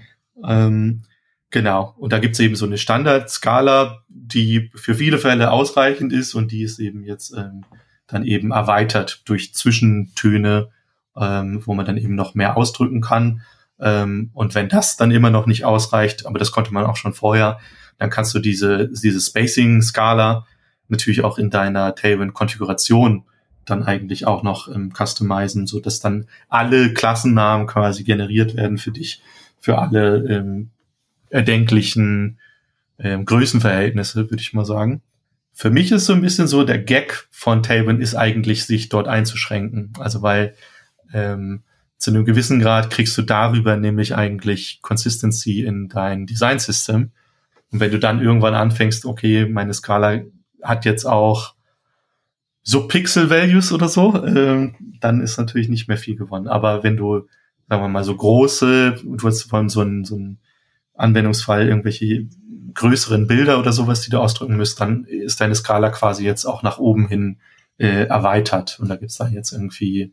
Ähm, genau. Und da gibt es eben so eine Standardskala, die für viele Fälle ausreichend ist und die ist eben jetzt ähm, dann eben erweitert durch Zwischentöne, ähm, wo man dann eben noch mehr ausdrücken kann. Ähm, und wenn das dann immer noch nicht ausreicht, aber das konnte man auch schon vorher, dann kannst du diese, diese Spacing-Skala natürlich auch in deiner Tailwind-Konfiguration dann eigentlich auch noch ähm, customizen, so dass dann alle Klassennamen quasi generiert werden für dich, für alle ähm, erdenklichen ähm, Größenverhältnisse, würde ich mal sagen. Für mich ist so ein bisschen so, der Gag von Tailwind ist eigentlich, sich dort einzuschränken. Also weil ähm, zu einem gewissen Grad kriegst du darüber nämlich eigentlich Consistency in dein Design System. Und wenn du dann irgendwann anfängst, okay, meine Skala hat jetzt auch so Pixel-Values oder so, ähm, dann ist natürlich nicht mehr viel gewonnen. Aber wenn du, sagen wir mal, so große, du hast vorhin so ein, so ein Anwendungsfall, irgendwelche größeren Bilder oder sowas, die du ausdrücken müsst, dann ist deine Skala quasi jetzt auch nach oben hin äh, erweitert. Und da gibt's da jetzt irgendwie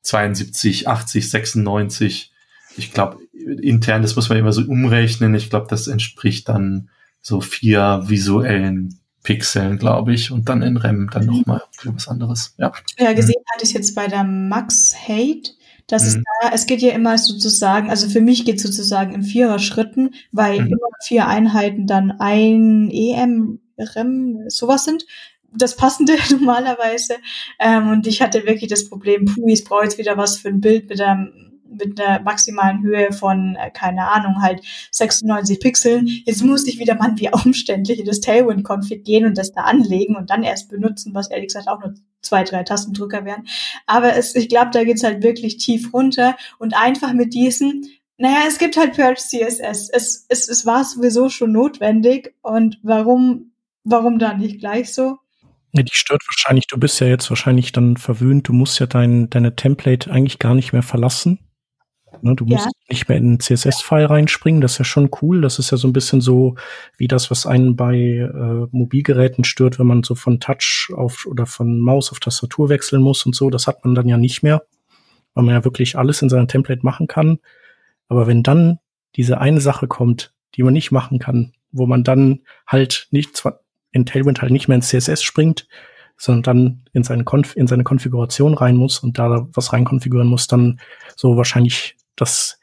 72, 80, 96. Ich glaube, intern, das muss man immer so umrechnen. Ich glaube, das entspricht dann so vier visuellen Pixeln, glaube ich, und dann in REM dann mhm. nochmal was anderes. Ja, ja gesehen mhm. hatte ich jetzt bei der Max Hate, dass mhm. es da, es geht ja immer sozusagen, also für mich geht sozusagen in vierer Schritten, weil mhm. immer vier Einheiten dann ein EM, REM, sowas sind das Passende normalerweise. Ähm, und ich hatte wirklich das Problem, puh, ich brauche jetzt wieder was für ein Bild mit einem mit einer maximalen Höhe von, äh, keine Ahnung, halt 96 Pixeln. Jetzt muss ich wieder mal wie umständlich in das Tailwind-Config gehen und das da anlegen und dann erst benutzen, was ehrlich gesagt auch nur zwei, drei Tastendrücker wären. Aber es, ich glaube, da geht's halt wirklich tief runter und einfach mit diesen naja, es gibt halt Purge CSS. Es, es, es war sowieso schon notwendig und warum, warum dann nicht gleich so? Ja, die stört wahrscheinlich, du bist ja jetzt wahrscheinlich dann verwöhnt, du musst ja dein, deine Template eigentlich gar nicht mehr verlassen. Ne, du musst ja. nicht mehr in den CSS-File reinspringen, das ist ja schon cool. Das ist ja so ein bisschen so wie das, was einen bei äh, Mobilgeräten stört, wenn man so von Touch auf oder von Maus auf Tastatur wechseln muss und so. Das hat man dann ja nicht mehr, weil man ja wirklich alles in seinem Template machen kann. Aber wenn dann diese eine Sache kommt, die man nicht machen kann, wo man dann halt nicht zwar in Tailwind halt nicht mehr ins CSS springt, sondern dann in seine, Konf in seine Konfiguration rein muss und da was rein konfigurieren muss, dann so wahrscheinlich das,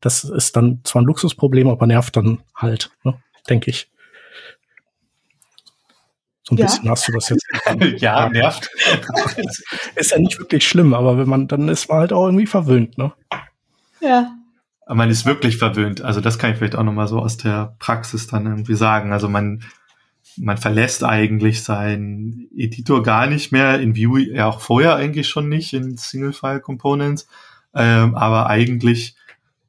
das ist dann zwar ein Luxusproblem, aber nervt dann halt, ne, denke ich. So ein ja. bisschen hast du das jetzt. ja, nervt. ist ja nicht wirklich schlimm, aber wenn man, dann ist man halt auch irgendwie verwöhnt, ne? Ja. Man ist wirklich verwöhnt. Also das kann ich vielleicht auch nochmal so aus der Praxis dann irgendwie sagen. Also man, man verlässt eigentlich seinen Editor gar nicht mehr, in Vue ja auch vorher eigentlich schon nicht, in Single-File-Components, ähm, aber eigentlich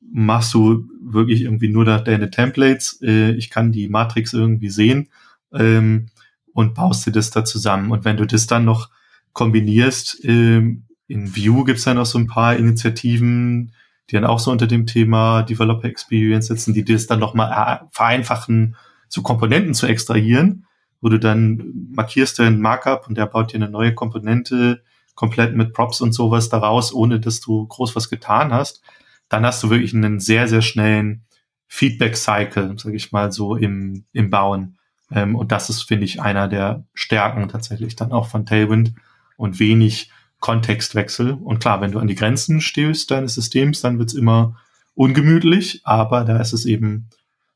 machst du wirklich irgendwie nur deine Templates, äh, ich kann die Matrix irgendwie sehen ähm, und baust dir das da zusammen. Und wenn du das dann noch kombinierst, ähm, in Vue gibt's dann noch so ein paar Initiativen, die dann auch so unter dem Thema Developer Experience sitzen, die das dann nochmal äh, vereinfachen so Komponenten zu extrahieren, wo du dann markierst dein Markup und der baut dir eine neue Komponente komplett mit Props und sowas daraus, ohne dass du groß was getan hast, dann hast du wirklich einen sehr, sehr schnellen Feedback-Cycle, sage ich mal so, im, im Bauen. Ähm, und das ist, finde ich, einer der Stärken tatsächlich dann auch von Tailwind und wenig Kontextwechsel. Und klar, wenn du an die Grenzen stößt deines Systems, dann wird's immer ungemütlich, aber da ist es eben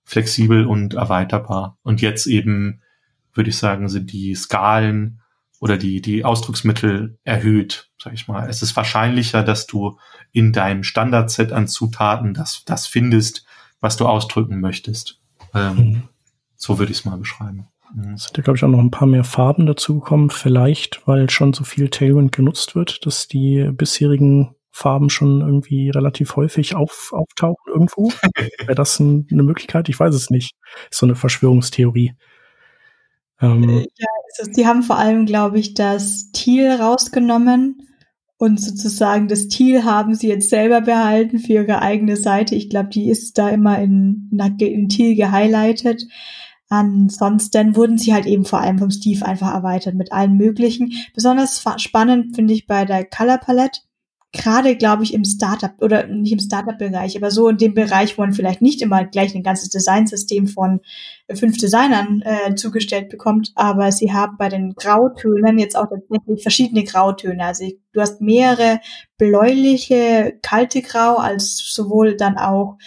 flexibel und erweiterbar. Und jetzt eben, würde ich sagen, sind die Skalen oder die, die Ausdrucksmittel erhöht, sag ich mal. Es ist wahrscheinlicher, dass du in deinem Standardset an Zutaten das, das findest, was du ausdrücken möchtest. Ähm, mhm. So würde ich es mal beschreiben. Mhm. Es sind ja, glaube ich, auch noch ein paar mehr Farben dazugekommen. Vielleicht, weil schon so viel Tailwind genutzt wird, dass die bisherigen Farben schon irgendwie relativ häufig auf, auftauchen irgendwo? Wäre das ein, eine Möglichkeit? Ich weiß es nicht. Ist so eine Verschwörungstheorie. Ähm, äh, ja, also die haben vor allem, glaube ich, das Thiel rausgenommen und sozusagen das Thiel haben sie jetzt selber behalten für ihre eigene Seite. Ich glaube, die ist da immer in, in Thiel gehighlightet. Ansonsten wurden sie halt eben vor allem vom Steve einfach erweitert mit allen möglichen. Besonders spannend finde ich bei der Color Palette gerade, glaube ich, im Startup oder nicht im Startup-Bereich, aber so in dem Bereich, wo man vielleicht nicht immer gleich ein ganzes Designsystem von fünf Designern äh, zugestellt bekommt, aber sie haben bei den Grautönen jetzt auch tatsächlich verschiedene Grautöne. Also du hast mehrere bläuliche, kalte Grau als sowohl dann auch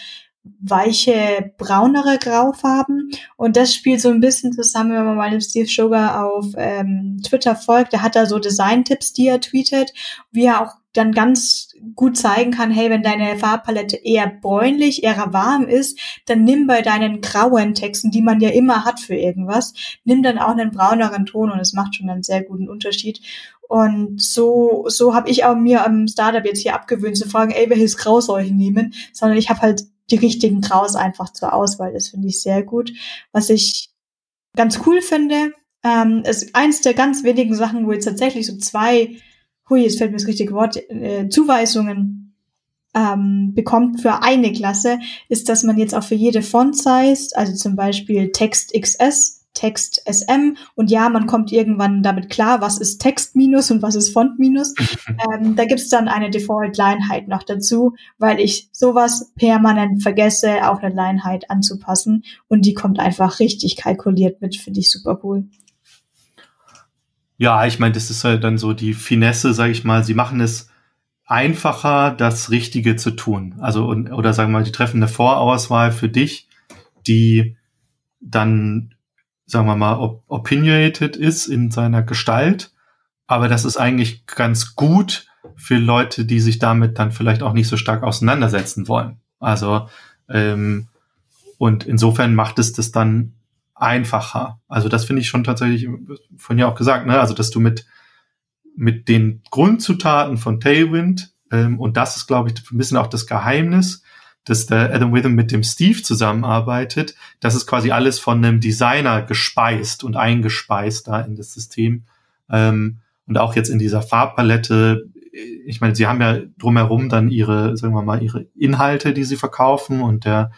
weiche, braunere Graufarben. Und das spielt so ein bisschen zusammen, wenn man mal dem Steve Sugar auf ähm, Twitter folgt. Der hat da so Design-Tipps, die er tweetet, wie er auch dann ganz gut zeigen kann, hey, wenn deine Farbpalette eher bräunlich, eher warm ist, dann nimm bei deinen grauen Texten, die man ja immer hat für irgendwas, nimm dann auch einen brauneren Ton und es macht schon einen sehr guten Unterschied. Und so, so habe ich auch mir am Startup jetzt hier abgewöhnt zu fragen, ey, welches Grau soll ich nehmen? Sondern ich habe halt die richtigen Graus einfach zur Auswahl. Das finde ich sehr gut. Was ich ganz cool finde, Ähm, ist eins der ganz wenigen Sachen, wo jetzt tatsächlich so zwei, hui, jetzt fällt mir das richtige Wort, äh, Zuweisungen ähm, bekommt für eine Klasse, ist, dass man jetzt auch für jede Font-Size, also zum Beispiel Text XS, Text SM und ja, man kommt irgendwann damit klar, was ist Text minus und was ist Font minus. ähm, da gibt's dann eine Default-Line-Height noch dazu, weil ich sowas permanent vergesse, auch eine Line-Height anzupassen und die kommt einfach richtig kalkuliert mit, finde ich super cool. Ja, ich meine, das ist halt dann so die Finesse, sage ich mal. Sie machen es einfacher, das Richtige zu tun. Also und, oder sagen wir mal, die treffen eine Vorauswahl für dich, die dann sagen wir mal, op opinionated ist in seiner Gestalt. Aber das ist eigentlich ganz gut für Leute, die sich damit dann vielleicht auch nicht so stark auseinandersetzen wollen. Also, ähm, und insofern macht es das dann einfacher. Also das finde ich schon tatsächlich von dir auch gesagt, ne? Also dass du mit mit den Grundzutaten von Tailwind ähm, und das ist, glaube ich, ein bisschen auch das Geheimnis, dass der Adam Witham mit dem Steve zusammenarbeitet, das ist quasi alles von einem Designer gespeist und eingespeist da in das System. Ähm, und auch jetzt in dieser Farbpalette, ich meine, sie haben ja drumherum dann ihre, sagen wir mal, ihre Inhalte, die sie verkaufen und der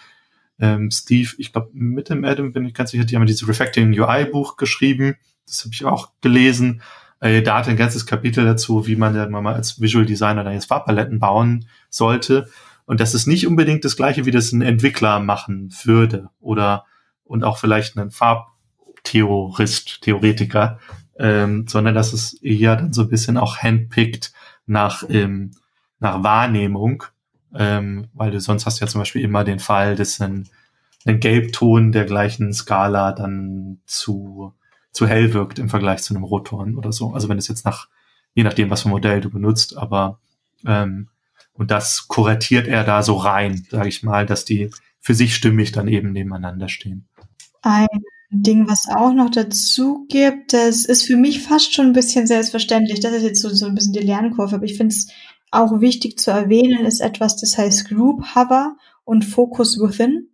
ähm, Steve, ich glaube, mit dem Adam bin ich ganz sicher, die haben dieses Refactoring UI Buch geschrieben. Das habe ich auch gelesen. Äh, da hat ein ganzes Kapitel dazu, wie man dann mal als Visual Designer da jetzt Farbpaletten bauen sollte. Und das ist nicht unbedingt das gleiche, wie das ein Entwickler machen würde oder und auch vielleicht ein Farbtheorist, Theoretiker, ähm, sondern das ist eher dann so ein bisschen auch handpicked nach, ähm, nach Wahrnehmung, ähm, weil du sonst hast ja zum Beispiel immer den Fall, dass ein, ein Gelbton der gleichen Skala dann zu, zu hell wirkt im Vergleich zu einem Rotton oder so. Also wenn es jetzt nach, je nachdem, was für ein Modell du benutzt, aber ähm, und das kuratiert er da so rein, sage ich mal, dass die für sich stimmig dann eben nebeneinander stehen. Ein Ding, was auch noch dazu gibt, das ist für mich fast schon ein bisschen selbstverständlich. Das ist jetzt so, so ein bisschen die Lernkurve, aber ich finde es auch wichtig zu erwähnen, ist etwas, das heißt Group Hover und Focus Within.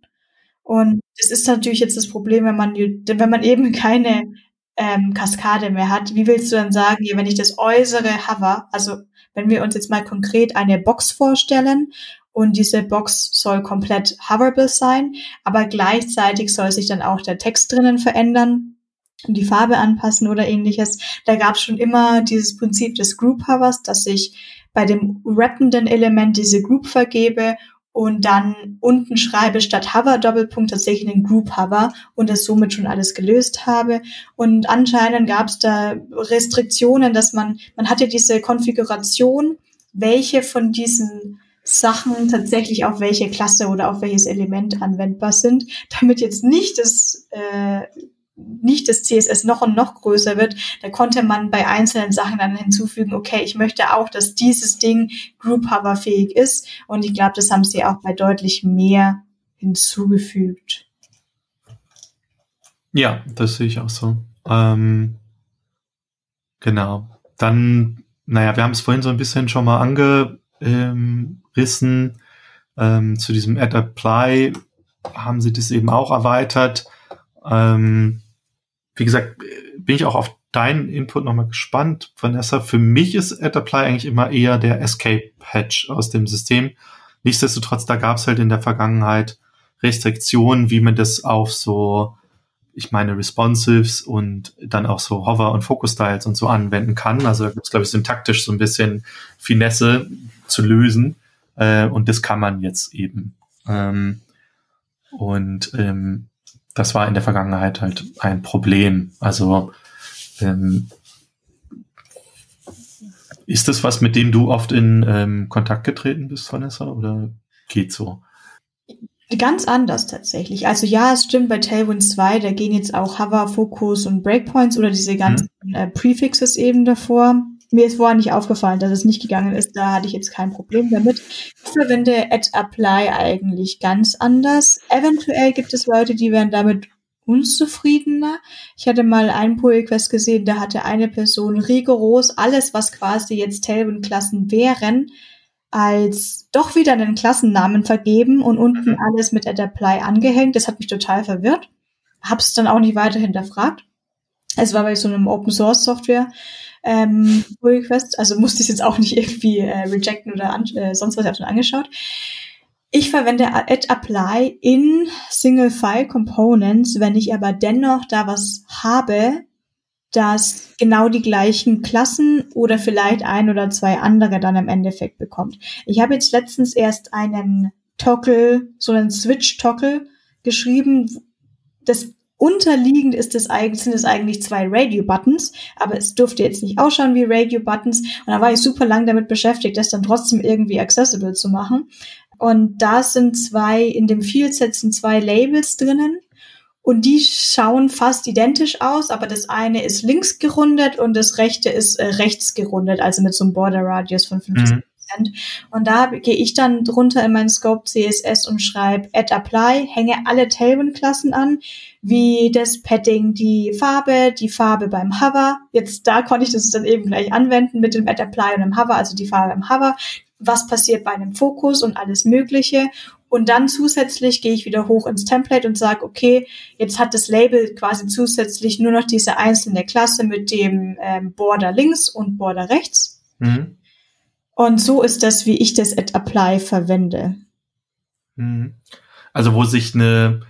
Und das ist natürlich jetzt das Problem, wenn man, wenn man eben keine ähm, Kaskade mehr hat. Wie willst du dann sagen, wenn ich das äußere Hover, also wenn wir uns jetzt mal konkret eine Box vorstellen und diese Box soll komplett hoverable sein, aber gleichzeitig soll sich dann auch der Text drinnen verändern und die Farbe anpassen oder ähnliches. Da gab es schon immer dieses Prinzip des Group Hovers, dass ich bei dem rappenden Element diese Group vergebe und dann unten schreibe statt Hover Doppelpunkt tatsächlich einen Group Hover und das somit schon alles gelöst habe. Und anscheinend gab es da Restriktionen, dass man, man hatte diese Konfiguration, welche von diesen Sachen tatsächlich auf welche Klasse oder auf welches Element anwendbar sind, damit jetzt nicht das äh, nicht das CSS noch und noch größer wird, da konnte man bei einzelnen Sachen dann hinzufügen, okay, ich möchte auch, dass dieses Ding Group Hover fähig ist. Und ich glaube, das haben sie auch bei deutlich mehr hinzugefügt. Ja, das sehe ich auch so. Ähm, genau. Dann, naja, wir haben es vorhin so ein bisschen schon mal angerissen. Ähm, zu diesem Add Apply haben sie das eben auch erweitert. Ähm, wie gesagt, bin ich auch auf deinen Input nochmal gespannt, Vanessa. Für mich ist AdApply eigentlich immer eher der Escape-Patch aus dem System. Nichtsdestotrotz, da gab es halt in der Vergangenheit Restriktionen, wie man das auf so, ich meine, Responsives und dann auch so Hover- und Focus-Styles und so anwenden kann. Also da gibt es, glaube ich, syntaktisch so ein bisschen Finesse zu lösen. Äh, und das kann man jetzt eben. Ähm, und ähm, das war in der Vergangenheit halt ein Problem. Also ähm, ist das was, mit dem du oft in ähm, Kontakt getreten bist, Vanessa, oder geht so? Ganz anders tatsächlich. Also ja, es stimmt bei Tailwind 2, da gehen jetzt auch Hover, Focus und Breakpoints oder diese ganzen hm. äh, Prefixes eben davor. Mir ist vorher nicht aufgefallen, dass es nicht gegangen ist. Da hatte ich jetzt kein Problem damit. Ich verwende Add Apply eigentlich ganz anders. Eventuell gibt es Leute, die werden damit unzufriedener. Ich hatte mal einen Pull-Request gesehen, da hatte eine Person rigoros alles, was quasi jetzt Tailwind-Klassen wären, als doch wieder einen Klassennamen vergeben und unten mhm. alles mit Add Apply angehängt. Das hat mich total verwirrt. Hab's dann auch nicht weiter hinterfragt. Es war bei so einem Open Source Software ähm, Pull Request, also musste ich es jetzt auch nicht irgendwie äh, rejecten oder an, äh, sonst was, ich habe schon angeschaut. Ich verwende add apply in Single File Components, wenn ich aber dennoch da was habe, das genau die gleichen Klassen oder vielleicht ein oder zwei andere dann im Endeffekt bekommt. Ich habe jetzt letztens erst einen Toggle, so einen Switch-Toggle geschrieben. Das unterliegend ist es eigentlich, sind es eigentlich zwei Radio-Buttons, aber es durfte jetzt nicht ausschauen wie Radio-Buttons. Und da war ich super lang damit beschäftigt, das dann trotzdem irgendwie accessible zu machen. Und da sind zwei, in dem Fieldset sind zwei Labels drinnen. Und die schauen fast identisch aus, aber das eine ist links gerundet und das rechte ist äh, rechts gerundet, also mit so einem Border Radius von 50 mhm. Und da gehe ich dann drunter in meinen Scope CSS und schreibe add apply, hänge alle Tailwind-Klassen an, wie das Padding, die Farbe, die Farbe beim Hover. Jetzt da konnte ich das dann eben gleich anwenden mit dem add apply und dem Hover, also die Farbe im Hover. Was passiert bei einem Fokus und alles Mögliche. Und dann zusätzlich gehe ich wieder hoch ins Template und sage, okay, jetzt hat das Label quasi zusätzlich nur noch diese einzelne Klasse mit dem ähm, Border links und Border rechts. Mhm. Und so ist das, wie ich das at Apply verwende. Mhm. Also wo sich eine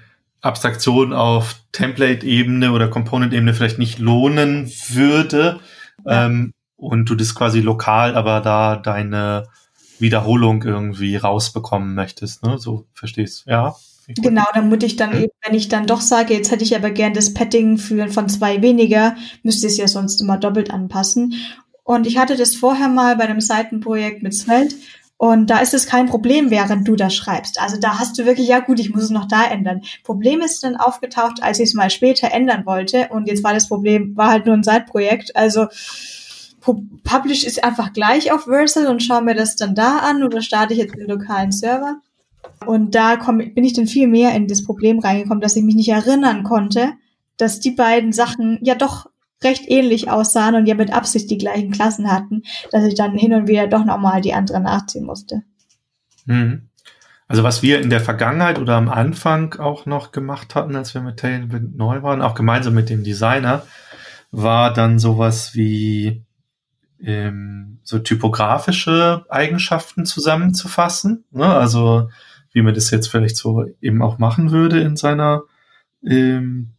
Abstraktion auf Template-Ebene oder Component-Ebene vielleicht nicht lohnen würde ja. ähm, und du das quasi lokal aber da deine Wiederholung irgendwie rausbekommen möchtest, ne? So verstehst ja. Genau, damit ich dann eben, wenn ich dann doch sage, jetzt hätte ich aber gern das Padding für, von zwei weniger, müsste ich es ja sonst immer doppelt anpassen. Und ich hatte das vorher mal bei einem Seitenprojekt mit Svelte. Und da ist es kein Problem, während du das schreibst. Also da hast du wirklich, ja gut, ich muss es noch da ändern. Problem ist dann aufgetaucht, als ich es mal später ändern wollte. Und jetzt war das Problem, war halt nur ein Seitenprojekt. Also Publish ist einfach gleich auf Versal und schaue mir das dann da an oder starte ich jetzt den lokalen Server. Und da komm, bin ich dann viel mehr in das Problem reingekommen, dass ich mich nicht erinnern konnte, dass die beiden Sachen ja doch recht ähnlich aussahen und ja mit Absicht die gleichen Klassen hatten, dass ich dann hin und wieder doch nochmal die andere nachziehen musste. Mhm. Also was wir in der Vergangenheit oder am Anfang auch noch gemacht hatten, als wir mit Tailwind neu waren, auch gemeinsam mit dem Designer, war dann sowas wie ähm, so typografische Eigenschaften zusammenzufassen. Ne? Also wie man das jetzt vielleicht so eben auch machen würde in seiner ähm,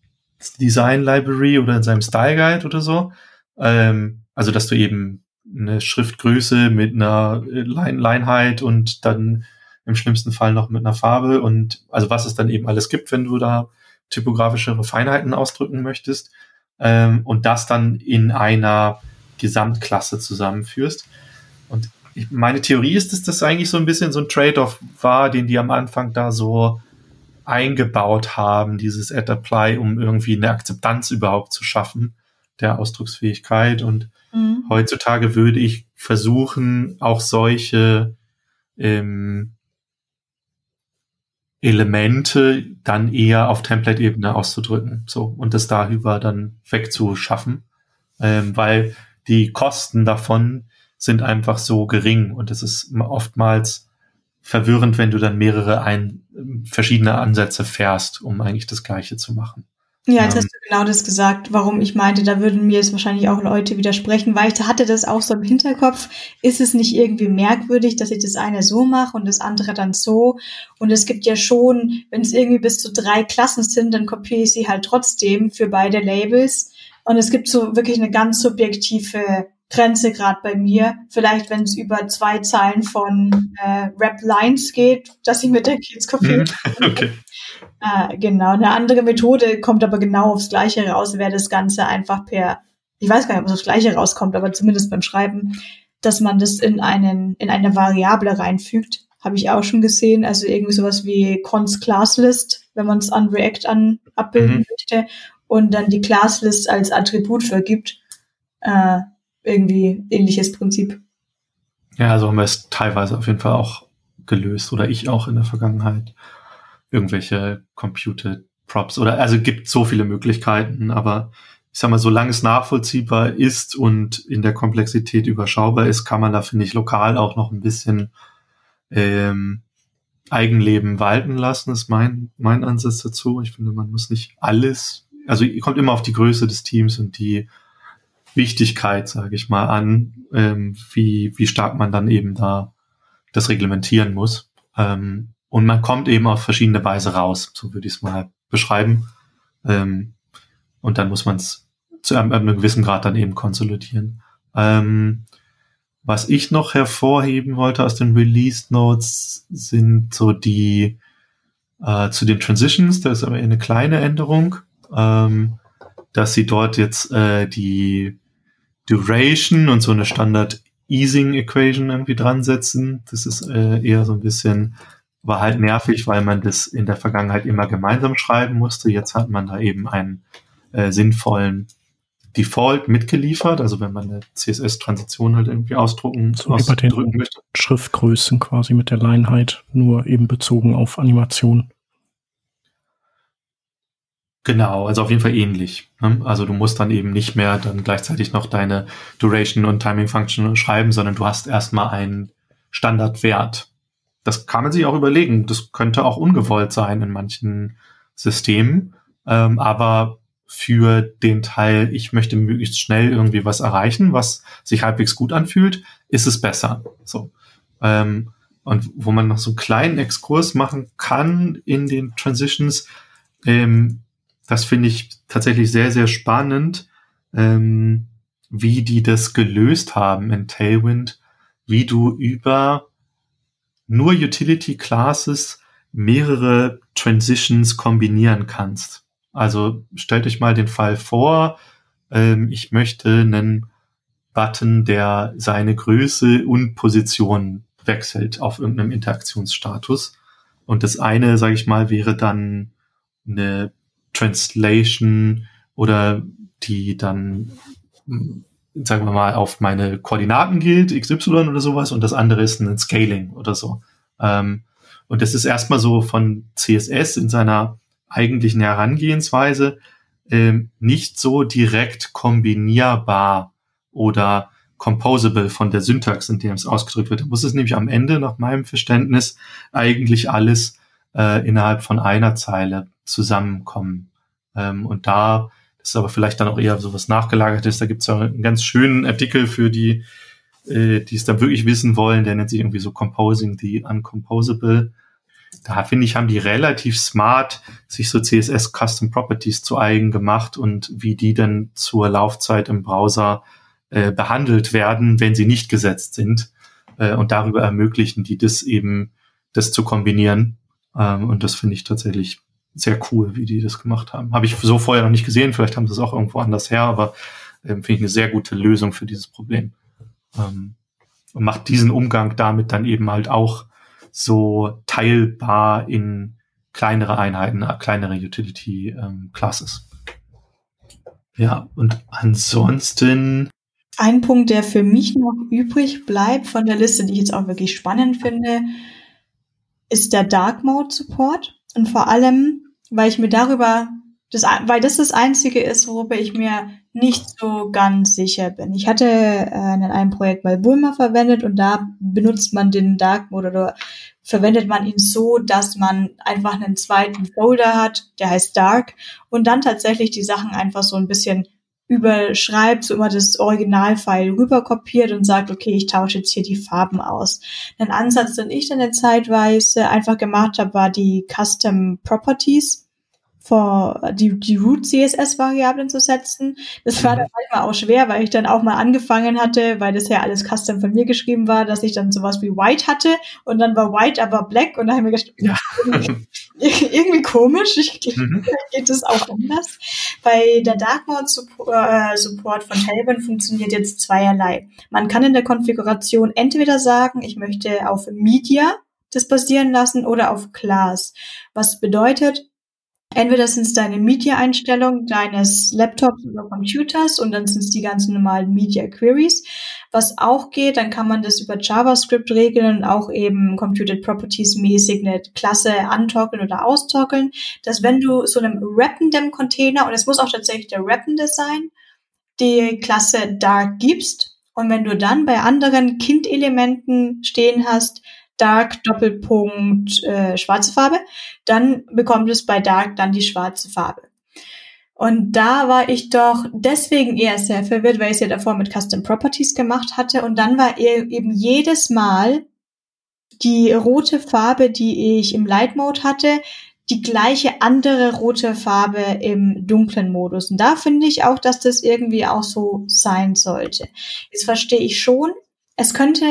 Design Library oder in seinem Style Guide oder so. Ähm, also, dass du eben eine Schriftgröße mit einer Leinheit und dann im schlimmsten Fall noch mit einer Farbe und also was es dann eben alles gibt, wenn du da typografischere Feinheiten ausdrücken möchtest ähm, und das dann in einer Gesamtklasse zusammenführst. Und ich, meine Theorie ist, dass das eigentlich so ein bisschen so ein Trade-off war, den die am Anfang da so eingebaut haben, dieses Add Apply, um irgendwie eine Akzeptanz überhaupt zu schaffen der Ausdrucksfähigkeit. Und mhm. heutzutage würde ich versuchen, auch solche ähm, Elemente dann eher auf Template-Ebene auszudrücken, so und das darüber dann wegzuschaffen, ähm, weil die Kosten davon sind einfach so gering und es ist oftmals verwirrend, wenn du dann mehrere ein, verschiedene Ansätze fährst, um eigentlich das Gleiche zu machen. Ja, jetzt ähm, hast du genau das gesagt, warum ich meinte, da würden mir jetzt wahrscheinlich auch Leute widersprechen, weil ich hatte das auch so im Hinterkopf. Ist es nicht irgendwie merkwürdig, dass ich das eine so mache und das andere dann so? Und es gibt ja schon, wenn es irgendwie bis zu drei Klassen sind, dann kopiere ich sie halt trotzdem für beide Labels. Und es gibt so wirklich eine ganz subjektive Grenze gerade bei mir. Vielleicht, wenn es über zwei Zeilen von äh, Rap-Lines geht, dass ich mit der Kids. Mhm. Okay. Äh, genau, eine andere Methode kommt aber genau aufs Gleiche raus, wäre das Ganze einfach per, ich weiß gar nicht, ob es aufs Gleiche rauskommt, aber zumindest beim Schreiben, dass man das in einen, in eine Variable reinfügt. Habe ich auch schon gesehen. Also irgendwie sowas wie cons classlist, wenn man es an React an abbilden mhm. möchte und dann die Classlist als Attribut vergibt. Äh, irgendwie ähnliches Prinzip. Ja, also haben wir es teilweise auf jeden Fall auch gelöst oder ich auch in der Vergangenheit. Irgendwelche Computer Props oder also gibt so viele Möglichkeiten, aber ich sag mal, solange es nachvollziehbar ist und in der Komplexität überschaubar ist, kann man da, finde ich, lokal auch noch ein bisschen ähm, Eigenleben walten lassen, ist mein, mein Ansatz dazu. Ich finde, man muss nicht alles also kommt immer auf die Größe des Teams und die Wichtigkeit, sage ich mal, an, ähm, wie, wie stark man dann eben da das reglementieren muss. Ähm, und man kommt eben auf verschiedene Weise raus, so würde ich es mal beschreiben. Ähm, und dann muss man es zu einem, einem, gewissen Grad dann eben konsolidieren. Ähm, was ich noch hervorheben wollte aus den Release Notes sind so die äh, zu den Transitions, da ist aber eine kleine Änderung, ähm, dass sie dort jetzt äh, die Duration und so eine Standard Easing Equation irgendwie dran setzen. Das ist äh, eher so ein bisschen, war halt nervig, weil man das in der Vergangenheit immer gemeinsam schreiben musste. Jetzt hat man da eben einen äh, sinnvollen Default mitgeliefert, also wenn man eine CSS-Transition halt irgendwie ausdrucken, so ausdrücken möchte. Schriftgrößen quasi mit der Leinheit, nur eben bezogen auf Animation. Genau, also auf jeden Fall ähnlich. Ne? Also du musst dann eben nicht mehr dann gleichzeitig noch deine Duration und Timing Function schreiben, sondern du hast erstmal einen Standardwert. Das kann man sich auch überlegen. Das könnte auch ungewollt sein in manchen Systemen. Ähm, aber für den Teil, ich möchte möglichst schnell irgendwie was erreichen, was sich halbwegs gut anfühlt, ist es besser. So. Ähm, und wo man noch so einen kleinen Exkurs machen kann in den Transitions, ähm, das finde ich tatsächlich sehr, sehr spannend, ähm, wie die das gelöst haben in Tailwind, wie du über nur Utility Classes mehrere Transitions kombinieren kannst. Also stellt euch mal den Fall vor, ähm, ich möchte einen Button, der seine Größe und Position wechselt auf irgendeinem Interaktionsstatus. Und das eine, sage ich mal, wäre dann eine Translation oder die dann, sagen wir mal, auf meine Koordinaten gilt, XY oder sowas, und das andere ist ein Scaling oder so. Ähm, und das ist erstmal so von CSS in seiner eigentlichen Herangehensweise ähm, nicht so direkt kombinierbar oder composable von der Syntax, in der es ausgedrückt wird. Da muss es nämlich am Ende, nach meinem Verständnis, eigentlich alles äh, innerhalb von einer Zeile zusammenkommen. Ähm, und da das ist aber vielleicht dann auch eher so was nachgelagertes. Da gibt es einen ganz schönen Artikel für die, äh, die es dann wirklich wissen wollen. Der nennt sich irgendwie so Composing the Uncomposable. Da finde ich, haben die relativ smart sich so CSS Custom Properties zu eigen gemacht und wie die dann zur Laufzeit im Browser äh, behandelt werden, wenn sie nicht gesetzt sind. Äh, und darüber ermöglichen die das eben, das zu kombinieren. Ähm, und das finde ich tatsächlich sehr cool, wie die das gemacht haben. Habe ich so vorher noch nicht gesehen, vielleicht haben sie es auch irgendwo anders her, aber ähm, finde ich eine sehr gute Lösung für dieses Problem. Ähm, und macht diesen Umgang damit dann eben halt auch so teilbar in kleinere Einheiten, äh, kleinere Utility ähm. Ja, und ansonsten. Ein Punkt, der für mich noch übrig bleibt von der Liste, die ich jetzt auch wirklich spannend finde, ist der Dark Mode Support. Und vor allem, weil ich mir darüber, das, weil das das Einzige ist, worüber ich mir nicht so ganz sicher bin. Ich hatte äh, in einem Projekt mal Bulma verwendet und da benutzt man den Dark Mode oder verwendet man ihn so, dass man einfach einen zweiten Folder hat, der heißt Dark und dann tatsächlich die Sachen einfach so ein bisschen überschreibt, so immer das Originalfile rüberkopiert und sagt, okay, ich tausche jetzt hier die Farben aus. Ein Ansatz, den ich dann eine Zeitweise einfach gemacht habe, war die Custom Properties vor die, die Root CSS-Variablen zu setzen. Das war dann mhm. manchmal auch schwer, weil ich dann auch mal angefangen hatte, weil das ja alles custom von mir geschrieben war, dass ich dann sowas wie White hatte und dann war White aber Black und da haben wir gedacht, ja. irgendwie komisch, ich, mhm. geht das auch anders. Bei der Dark Mode äh, Support von Tailwind funktioniert jetzt zweierlei. Man kann in der Konfiguration entweder sagen, ich möchte auf Media das basieren lassen oder auf Class. Was bedeutet, Entweder sind es deine Media-Einstellungen deines Laptops oder Computers und dann sind es die ganzen normalen Media-Queries. Was auch geht, dann kann man das über JavaScript regeln und auch eben Computed Properties mäßig eine Klasse antockeln oder austockeln, dass wenn du so einem rappenden Container, und es muss auch tatsächlich der rappende sein, die Klasse Dark gibst und wenn du dann bei anderen Kind-Elementen stehen hast, Dark Doppelpunkt äh, schwarze Farbe, dann bekommt es bei Dark dann die schwarze Farbe. Und da war ich doch deswegen eher sehr verwirrt, weil ich es ja davor mit Custom Properties gemacht hatte. Und dann war eben jedes Mal die rote Farbe, die ich im Light Mode hatte, die gleiche andere rote Farbe im dunklen Modus. Und da finde ich auch, dass das irgendwie auch so sein sollte. Jetzt verstehe ich schon, es könnte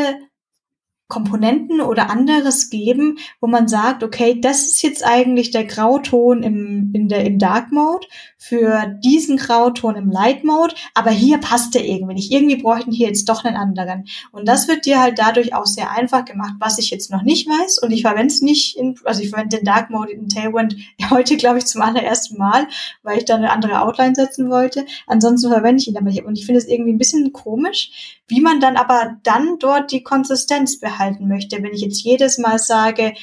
Komponenten oder anderes geben, wo man sagt, okay, das ist jetzt eigentlich der Grauton im, in der, im Dark Mode für diesen Grauton im Light Mode, aber hier passt der irgendwie nicht. Irgendwie bräuchten hier jetzt doch einen anderen. Und das wird dir halt dadurch auch sehr einfach gemacht, was ich jetzt noch nicht weiß. Und ich verwende es nicht in, also ich verwende den Dark Mode in Tailwind heute, glaube ich, zum allerersten Mal, weil ich da eine andere Outline setzen wollte. Ansonsten verwende ich ihn aber nicht. Und ich finde es irgendwie ein bisschen komisch, wie man dann aber dann dort die Konsistenz behalten möchte. Wenn ich jetzt jedes Mal sage,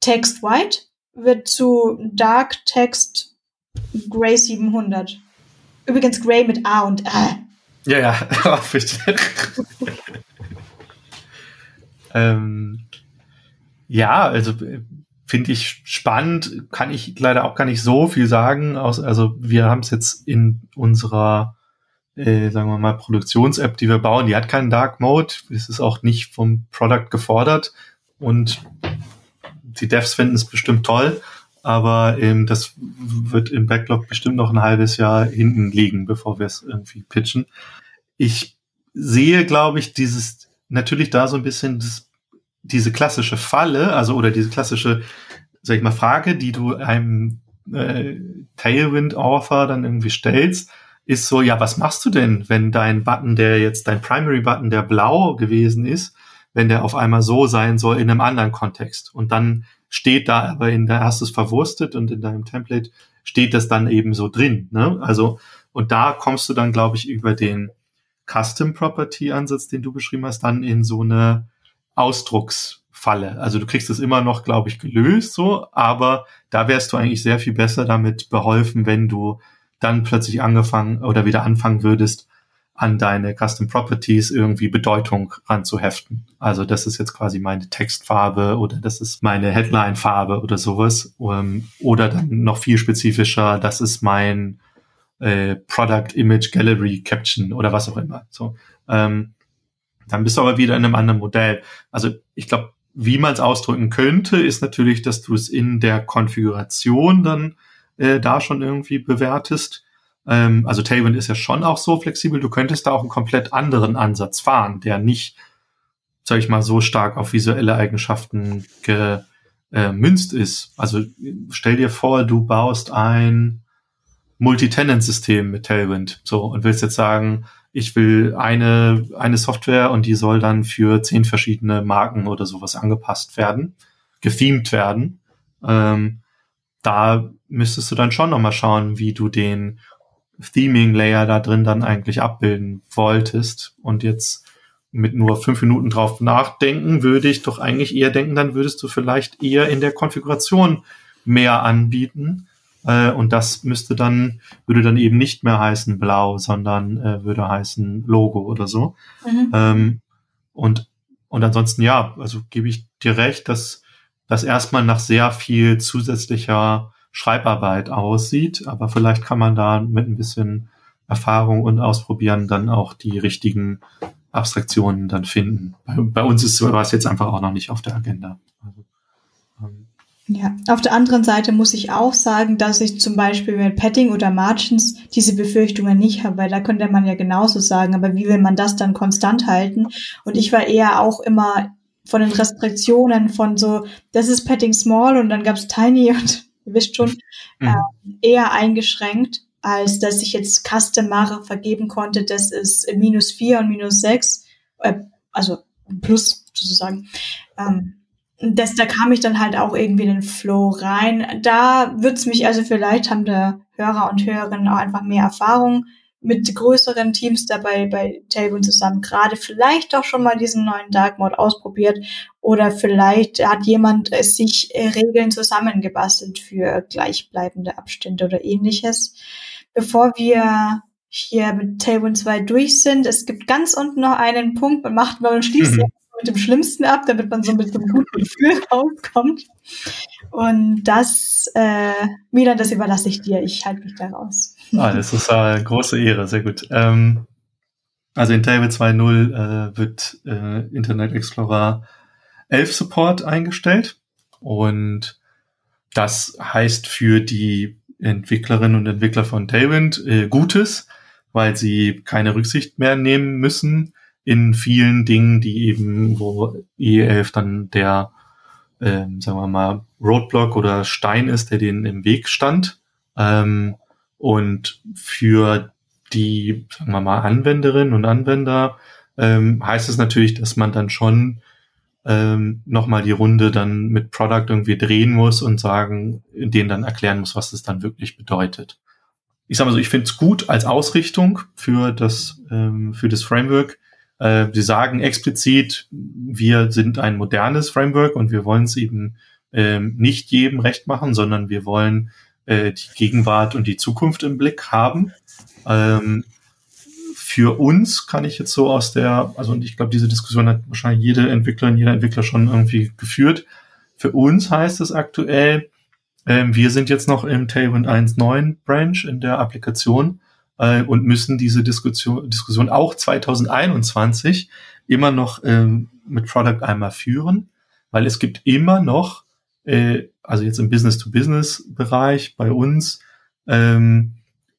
Text White wird zu Dark Text Gray 700. Übrigens Gray mit A und A. Ja, ja, ähm, ja, also finde ich spannend, kann ich leider auch gar nicht so viel sagen. also wir haben es jetzt in unserer äh, sagen wir mal, Produktions-App, die wir bauen, die hat keinen Dark Mode. Es ist auch nicht vom Product gefordert. Und die Devs finden es bestimmt toll, aber ähm, das wird im Backlog bestimmt noch ein halbes Jahr hinten liegen, bevor wir es irgendwie pitchen. Ich sehe, glaube ich, dieses natürlich da so ein bisschen das, diese klassische Falle, also oder diese klassische, sag ich mal, Frage, die du einem äh, Tailwind-Author dann irgendwie stellst ist so, ja, was machst du denn, wenn dein Button, der jetzt dein Primary Button, der blau gewesen ist, wenn der auf einmal so sein soll in einem anderen Kontext. Und dann steht da aber in der hast du es verwurstet und in deinem Template steht das dann eben so drin. Ne? Also, und da kommst du dann, glaube ich, über den Custom Property Ansatz, den du beschrieben hast, dann in so eine Ausdrucksfalle. Also du kriegst es immer noch, glaube ich, gelöst so, aber da wärst du eigentlich sehr viel besser damit beholfen, wenn du dann plötzlich angefangen oder wieder anfangen würdest, an deine Custom Properties irgendwie Bedeutung ranzuheften. Also das ist jetzt quasi meine Textfarbe oder das ist meine Headline-Farbe oder sowas. Ähm, oder dann noch viel spezifischer, das ist mein äh, Product Image Gallery Caption oder was auch immer. So, ähm, dann bist du aber wieder in einem anderen Modell. Also ich glaube, wie man es ausdrücken könnte, ist natürlich, dass du es in der Konfiguration dann äh, da schon irgendwie bewertest. Ähm, also Tailwind ist ja schon auch so flexibel, du könntest da auch einen komplett anderen Ansatz fahren, der nicht, sag ich mal, so stark auf visuelle Eigenschaften gemünzt äh, ist. Also stell dir vor, du baust ein Multi-Tenant-System mit Tailwind so und willst jetzt sagen, ich will eine, eine Software und die soll dann für zehn verschiedene Marken oder sowas angepasst werden, gethemed werden. Ähm, da müsstest du dann schon nochmal schauen, wie du den Theming-Layer da drin dann eigentlich abbilden wolltest. Und jetzt mit nur fünf Minuten drauf nachdenken, würde ich doch eigentlich eher denken, dann würdest du vielleicht eher in der Konfiguration mehr anbieten. Äh, und das müsste dann, würde dann eben nicht mehr heißen blau, sondern äh, würde heißen Logo oder so. Mhm. Ähm, und, und ansonsten, ja, also gebe ich dir recht, dass das erstmal nach sehr viel zusätzlicher Schreibarbeit aussieht, aber vielleicht kann man da mit ein bisschen Erfahrung und Ausprobieren dann auch die richtigen Abstraktionen dann finden. Bei, bei uns ist sowas jetzt einfach auch noch nicht auf der Agenda. Also, ähm. Ja, auf der anderen Seite muss ich auch sagen, dass ich zum Beispiel mit Padding oder Margins diese Befürchtungen nicht habe, weil da könnte man ja genauso sagen, aber wie will man das dann konstant halten? Und ich war eher auch immer von den Restriktionen von so, das ist Padding Small und dann gab's Tiny und ihr wisst schon, mhm. äh, eher eingeschränkt, als dass ich jetzt Customer vergeben konnte, das ist minus vier und minus sechs, äh, also plus sozusagen. Ähm, das, da kam ich dann halt auch irgendwie in den Flow rein. Da wird's mich, also vielleicht haben der Hörer und Hörerinnen auch einfach mehr Erfahrung mit größeren Teams dabei bei Tailwind zusammen gerade vielleicht auch schon mal diesen neuen Dark Mode ausprobiert oder vielleicht hat jemand es sich äh, Regeln zusammengebastelt für gleichbleibende Abstände oder ähnliches. Bevor wir hier mit Tailwind 2 durch sind, es gibt ganz unten noch einen Punkt, man macht mal und schließt mhm. mit dem Schlimmsten ab, damit man so mit einem guten Gefühl rauskommt. Und das, äh, Milan, das überlasse ich dir. Ich halte mich da raus. Ah, das ist eine große Ehre, sehr gut. Ähm, also in Tailwind 2.0 äh, wird äh, Internet Explorer 11 Support eingestellt und das heißt für die Entwicklerinnen und Entwickler von Tailwind äh, Gutes, weil sie keine Rücksicht mehr nehmen müssen in vielen Dingen, die eben, wo E11 dann der, ähm, sagen wir mal, Roadblock oder Stein ist, der denen im Weg stand. Ähm, und für die, sagen wir mal, Anwenderinnen und Anwender ähm, heißt es natürlich, dass man dann schon ähm, nochmal die Runde dann mit Product irgendwie drehen muss und sagen, denen dann erklären muss, was das dann wirklich bedeutet. Ich sage mal so, ich finde es gut als Ausrichtung für das, ähm, für das Framework. Äh, sie sagen explizit, wir sind ein modernes Framework und wir wollen es eben ähm, nicht jedem recht machen, sondern wir wollen äh, die Gegenwart und die Zukunft im Blick haben. Ähm, für uns kann ich jetzt so aus der, also und ich glaube, diese Diskussion hat wahrscheinlich jede Entwicklerin, jeder Entwickler schon irgendwie geführt. Für uns heißt es aktuell, ähm, wir sind jetzt noch im Tailwind 1.9 Branch in der Applikation äh, und müssen diese Diskussion, Diskussion auch 2021 immer noch ähm, mit Product einmal führen, weil es gibt immer noch, äh, also jetzt im Business-to-Business-Bereich bei uns, ähm,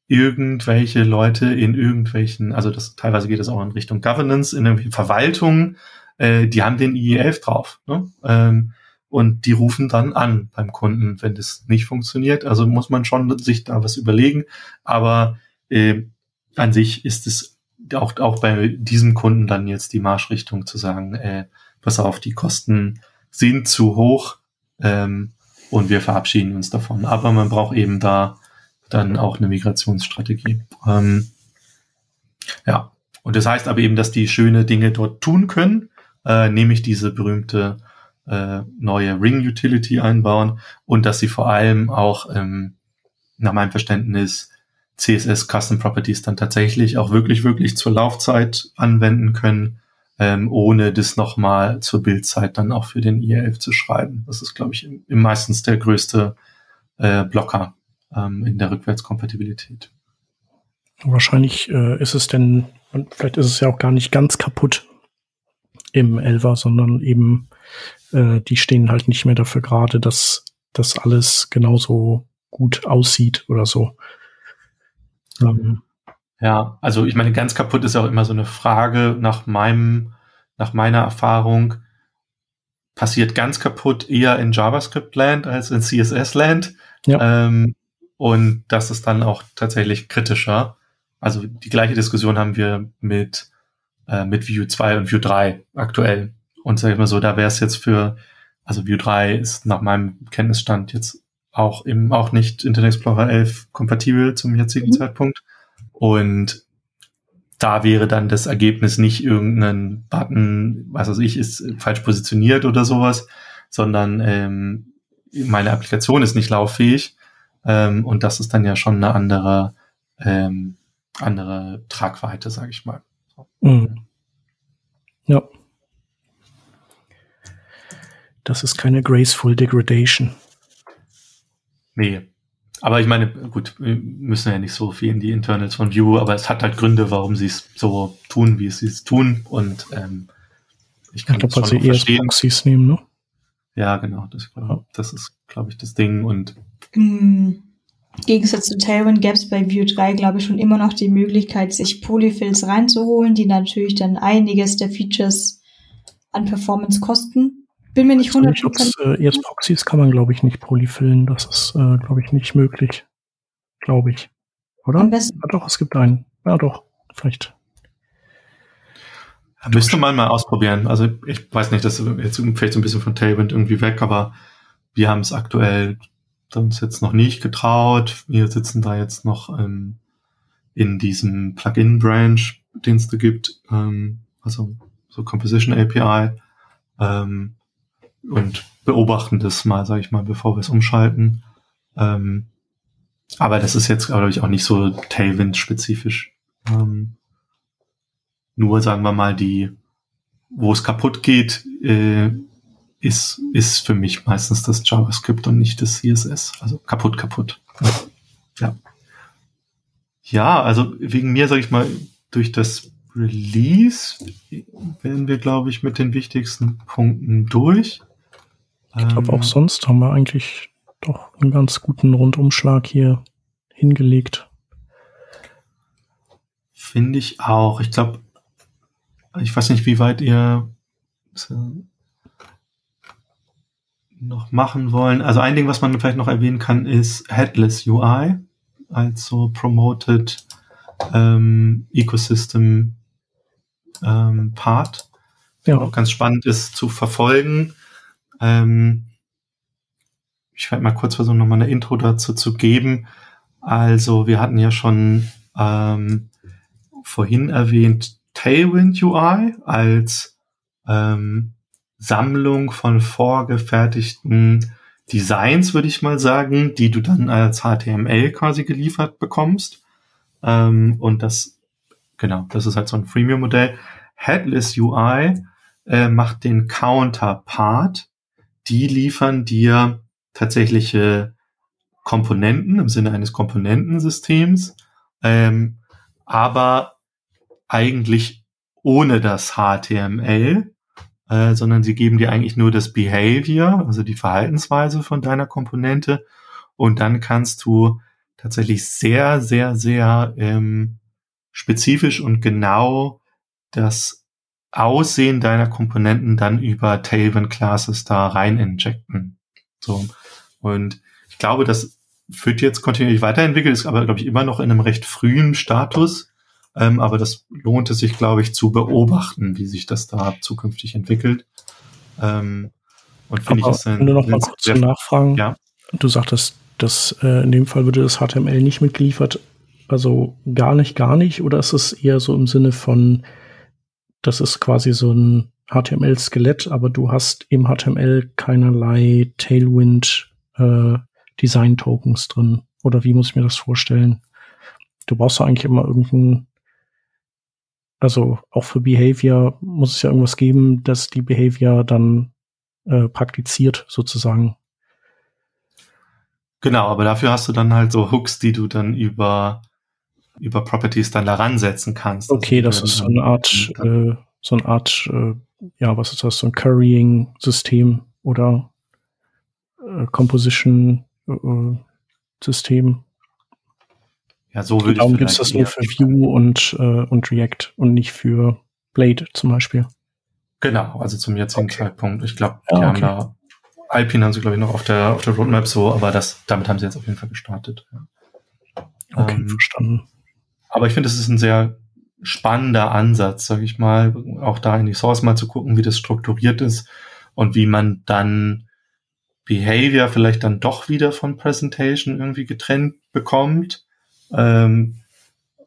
irgendwelche Leute in irgendwelchen, also das teilweise geht es auch in Richtung Governance, in irgendwelchen Verwaltungen, äh, die haben den IE11 drauf. Ne? Ähm, und die rufen dann an beim Kunden, wenn das nicht funktioniert. Also muss man schon sich da was überlegen. Aber äh, an sich ist es auch, auch bei diesem Kunden dann jetzt die Marschrichtung zu sagen, äh, pass auf, die Kosten sind zu hoch ähm, und wir verabschieden uns davon. Aber man braucht eben da dann auch eine Migrationsstrategie. Ähm, ja, und das heißt aber eben, dass die schöne Dinge dort tun können, äh, nämlich diese berühmte äh, neue Ring Utility einbauen und dass sie vor allem auch ähm, nach meinem Verständnis CSS Custom Properties dann tatsächlich auch wirklich, wirklich zur Laufzeit anwenden können, ähm, ohne das nochmal zur Bildzeit dann auch für den IR11 zu schreiben. Das ist, glaube ich, im, im meistens der größte äh, Blocker ähm, in der Rückwärtskompatibilität. Wahrscheinlich äh, ist es denn, vielleicht ist es ja auch gar nicht ganz kaputt im Elver, sondern eben äh, die stehen halt nicht mehr dafür gerade, dass das alles genauso gut aussieht oder so. Ähm. Ja, also ich meine, ganz kaputt ist auch immer so eine Frage nach meinem, nach meiner Erfahrung, passiert ganz kaputt eher in JavaScript-Land als in CSS-Land. Ja. Ähm, und das ist dann auch tatsächlich kritischer. Also die gleiche Diskussion haben wir mit, äh, mit Vue 2 und Vue 3 aktuell. Und sag ich mal so, da wäre es jetzt für, also Vue 3 ist nach meinem Kenntnisstand jetzt auch eben auch nicht Internet Explorer 11 kompatibel zum jetzigen mhm. Zeitpunkt. Und da wäre dann das Ergebnis nicht irgendein Button, was weiß ich, ist falsch positioniert oder sowas, sondern ähm, meine Applikation ist nicht lauffähig. Ähm, und das ist dann ja schon eine andere, ähm, andere Tragweite, sage ich mal. Mhm. Ja. Das ist keine graceful degradation. Nee. Aber ich meine, gut, wir müssen ja nicht so viel in die Internals von View, aber es hat halt Gründe, warum sie es so tun, wie sie es tun. Und ähm, ich kann ich glaube, weil sie eher Proxys nehmen, ne? Ja, genau. Das, das ist, glaube ich, das Ding. Und im Gegensatz zu Tailwind gäbe es bei View 3, glaube ich, schon immer noch die Möglichkeit, sich Polyfills reinzuholen, die natürlich dann einiges der Features an Performance kosten. Bin mir nicht hundertprozentig. Äh, jetzt Proxys kann man, glaube ich, nicht polyfillen. Das ist, äh, glaube ich, nicht möglich. Glaube ich. Oder? Am besten. Ja, doch, es gibt einen. Ja, doch. Vielleicht. Ja, müsste man mal ausprobieren. Also ich weiß nicht, das ist jetzt vielleicht so ein bisschen von Tailwind irgendwie weg, aber wir haben es aktuell uns jetzt noch nicht getraut. Wir sitzen da jetzt noch ähm, in diesem Plugin-Branch, den es da gibt, ähm, also so Composition API. Ähm, und beobachten das mal, sage ich mal, bevor wir es umschalten. Ähm, aber das ist jetzt, glaube ich, auch nicht so Tailwind-spezifisch. Ähm, nur, sagen wir mal, die, wo es kaputt geht, äh, ist, ist für mich meistens das JavaScript und nicht das CSS. Also kaputt, kaputt. Ja. Ja, also wegen mir, sage ich mal, durch das Release werden wir, glaube ich, mit den wichtigsten Punkten durch. Ich glaube, auch ähm, sonst haben wir eigentlich doch einen ganz guten Rundumschlag hier hingelegt. Finde ich auch. Ich glaube, ich weiß nicht, wie weit ihr noch machen wollen. Also ein Ding, was man vielleicht noch erwähnen kann, ist Headless UI als so promoted ähm, Ecosystem ähm, Part. Ja. Auch ganz spannend ist zu verfolgen. Ähm, ich werde mal kurz versuchen, nochmal eine Intro dazu zu geben. Also wir hatten ja schon ähm, vorhin erwähnt Tailwind UI als ähm, Sammlung von vorgefertigten Designs, würde ich mal sagen, die du dann als HTML quasi geliefert bekommst. Ähm, und das, genau, das ist halt so ein Freemium-Modell. Headless UI äh, macht den Counterpart. Die liefern dir tatsächliche Komponenten im Sinne eines Komponentensystems, ähm, aber eigentlich ohne das HTML, äh, sondern sie geben dir eigentlich nur das Behavior, also die Verhaltensweise von deiner Komponente. Und dann kannst du tatsächlich sehr, sehr, sehr ähm, spezifisch und genau das Aussehen deiner Komponenten dann über Tailwind Classes da rein injecten. So. Und ich glaube, das wird jetzt kontinuierlich weiterentwickelt, ist aber, glaube ich, immer noch in einem recht frühen Status. Ähm, aber das lohnt es sich, glaube ich, zu beobachten, wie sich das da zukünftig entwickelt. Ähm, und finde ich, ist ein, du noch mal kurz zum Nachfragen. Ja. Du sagtest, dass äh, in dem Fall würde das HTML nicht mitgeliefert. Also gar nicht, gar nicht. Oder ist es eher so im Sinne von, das ist quasi so ein HTML-Skelett, aber du hast im HTML keinerlei Tailwind äh, drin. Oder wie muss ich mir das vorstellen? Du brauchst ja eigentlich immer irgendein, also auch für Behavior muss es ja irgendwas geben, dass die Behavior dann äh, praktiziert, sozusagen. Genau, aber dafür hast du dann halt so Hooks, die du dann über, über Properties dann daran setzen kannst. Okay, also das ist so eine Art, äh, so eine Art, äh, ja, was ist das, so ein Currying-System oder äh, Composition-System. ja, so würde Darum gibt es das nur für Vue und, äh, und React und nicht für Blade zum Beispiel. Genau, also zum jetzigen okay. Zeitpunkt. Ich glaube, die ja, okay. haben da Alpine haben sie, glaube ich, noch auf der, auf der Roadmap so, aber das, damit haben sie jetzt auf jeden Fall gestartet. Okay, ähm, verstanden. Aber ich finde, es ist ein sehr spannender Ansatz, sage ich mal, auch da in die Source mal zu gucken, wie das strukturiert ist und wie man dann Behavior vielleicht dann doch wieder von Presentation irgendwie getrennt bekommt ähm,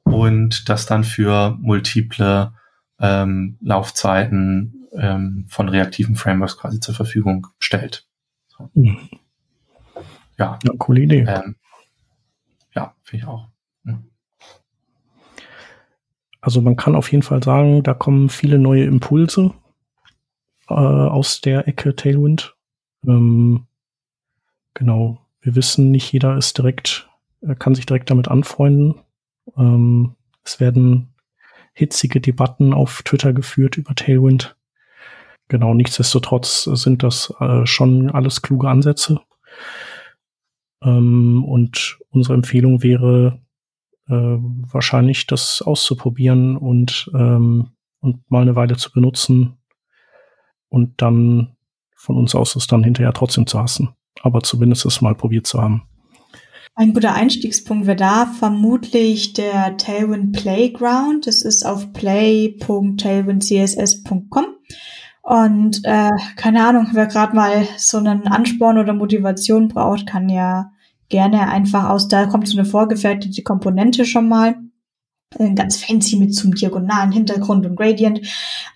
und das dann für multiple ähm, Laufzeiten ähm, von reaktiven Frameworks quasi zur Verfügung stellt. So. Mhm. Ja. ja. Coole Idee. Ähm, ja, finde ich auch. Also man kann auf jeden Fall sagen, da kommen viele neue Impulse äh, aus der Ecke Tailwind. Ähm, genau, wir wissen, nicht jeder ist direkt, äh, kann sich direkt damit anfreunden. Ähm, es werden hitzige Debatten auf Twitter geführt über Tailwind. Genau, nichtsdestotrotz sind das äh, schon alles kluge Ansätze. Ähm, und unsere Empfehlung wäre äh, wahrscheinlich, das auszuprobieren und, ähm, und mal eine Weile zu benutzen und dann von uns aus es dann hinterher trotzdem zu hassen. Aber zumindest es mal probiert zu haben. Ein guter Einstiegspunkt wäre da vermutlich der Tailwind Playground. Das ist auf play.tailwindcss.com. Und äh, keine Ahnung, wer gerade mal so einen Ansporn oder Motivation braucht, kann ja gerne einfach aus, da kommt so eine vorgefertigte Komponente schon mal, ganz fancy mit zum diagonalen Hintergrund und Gradient,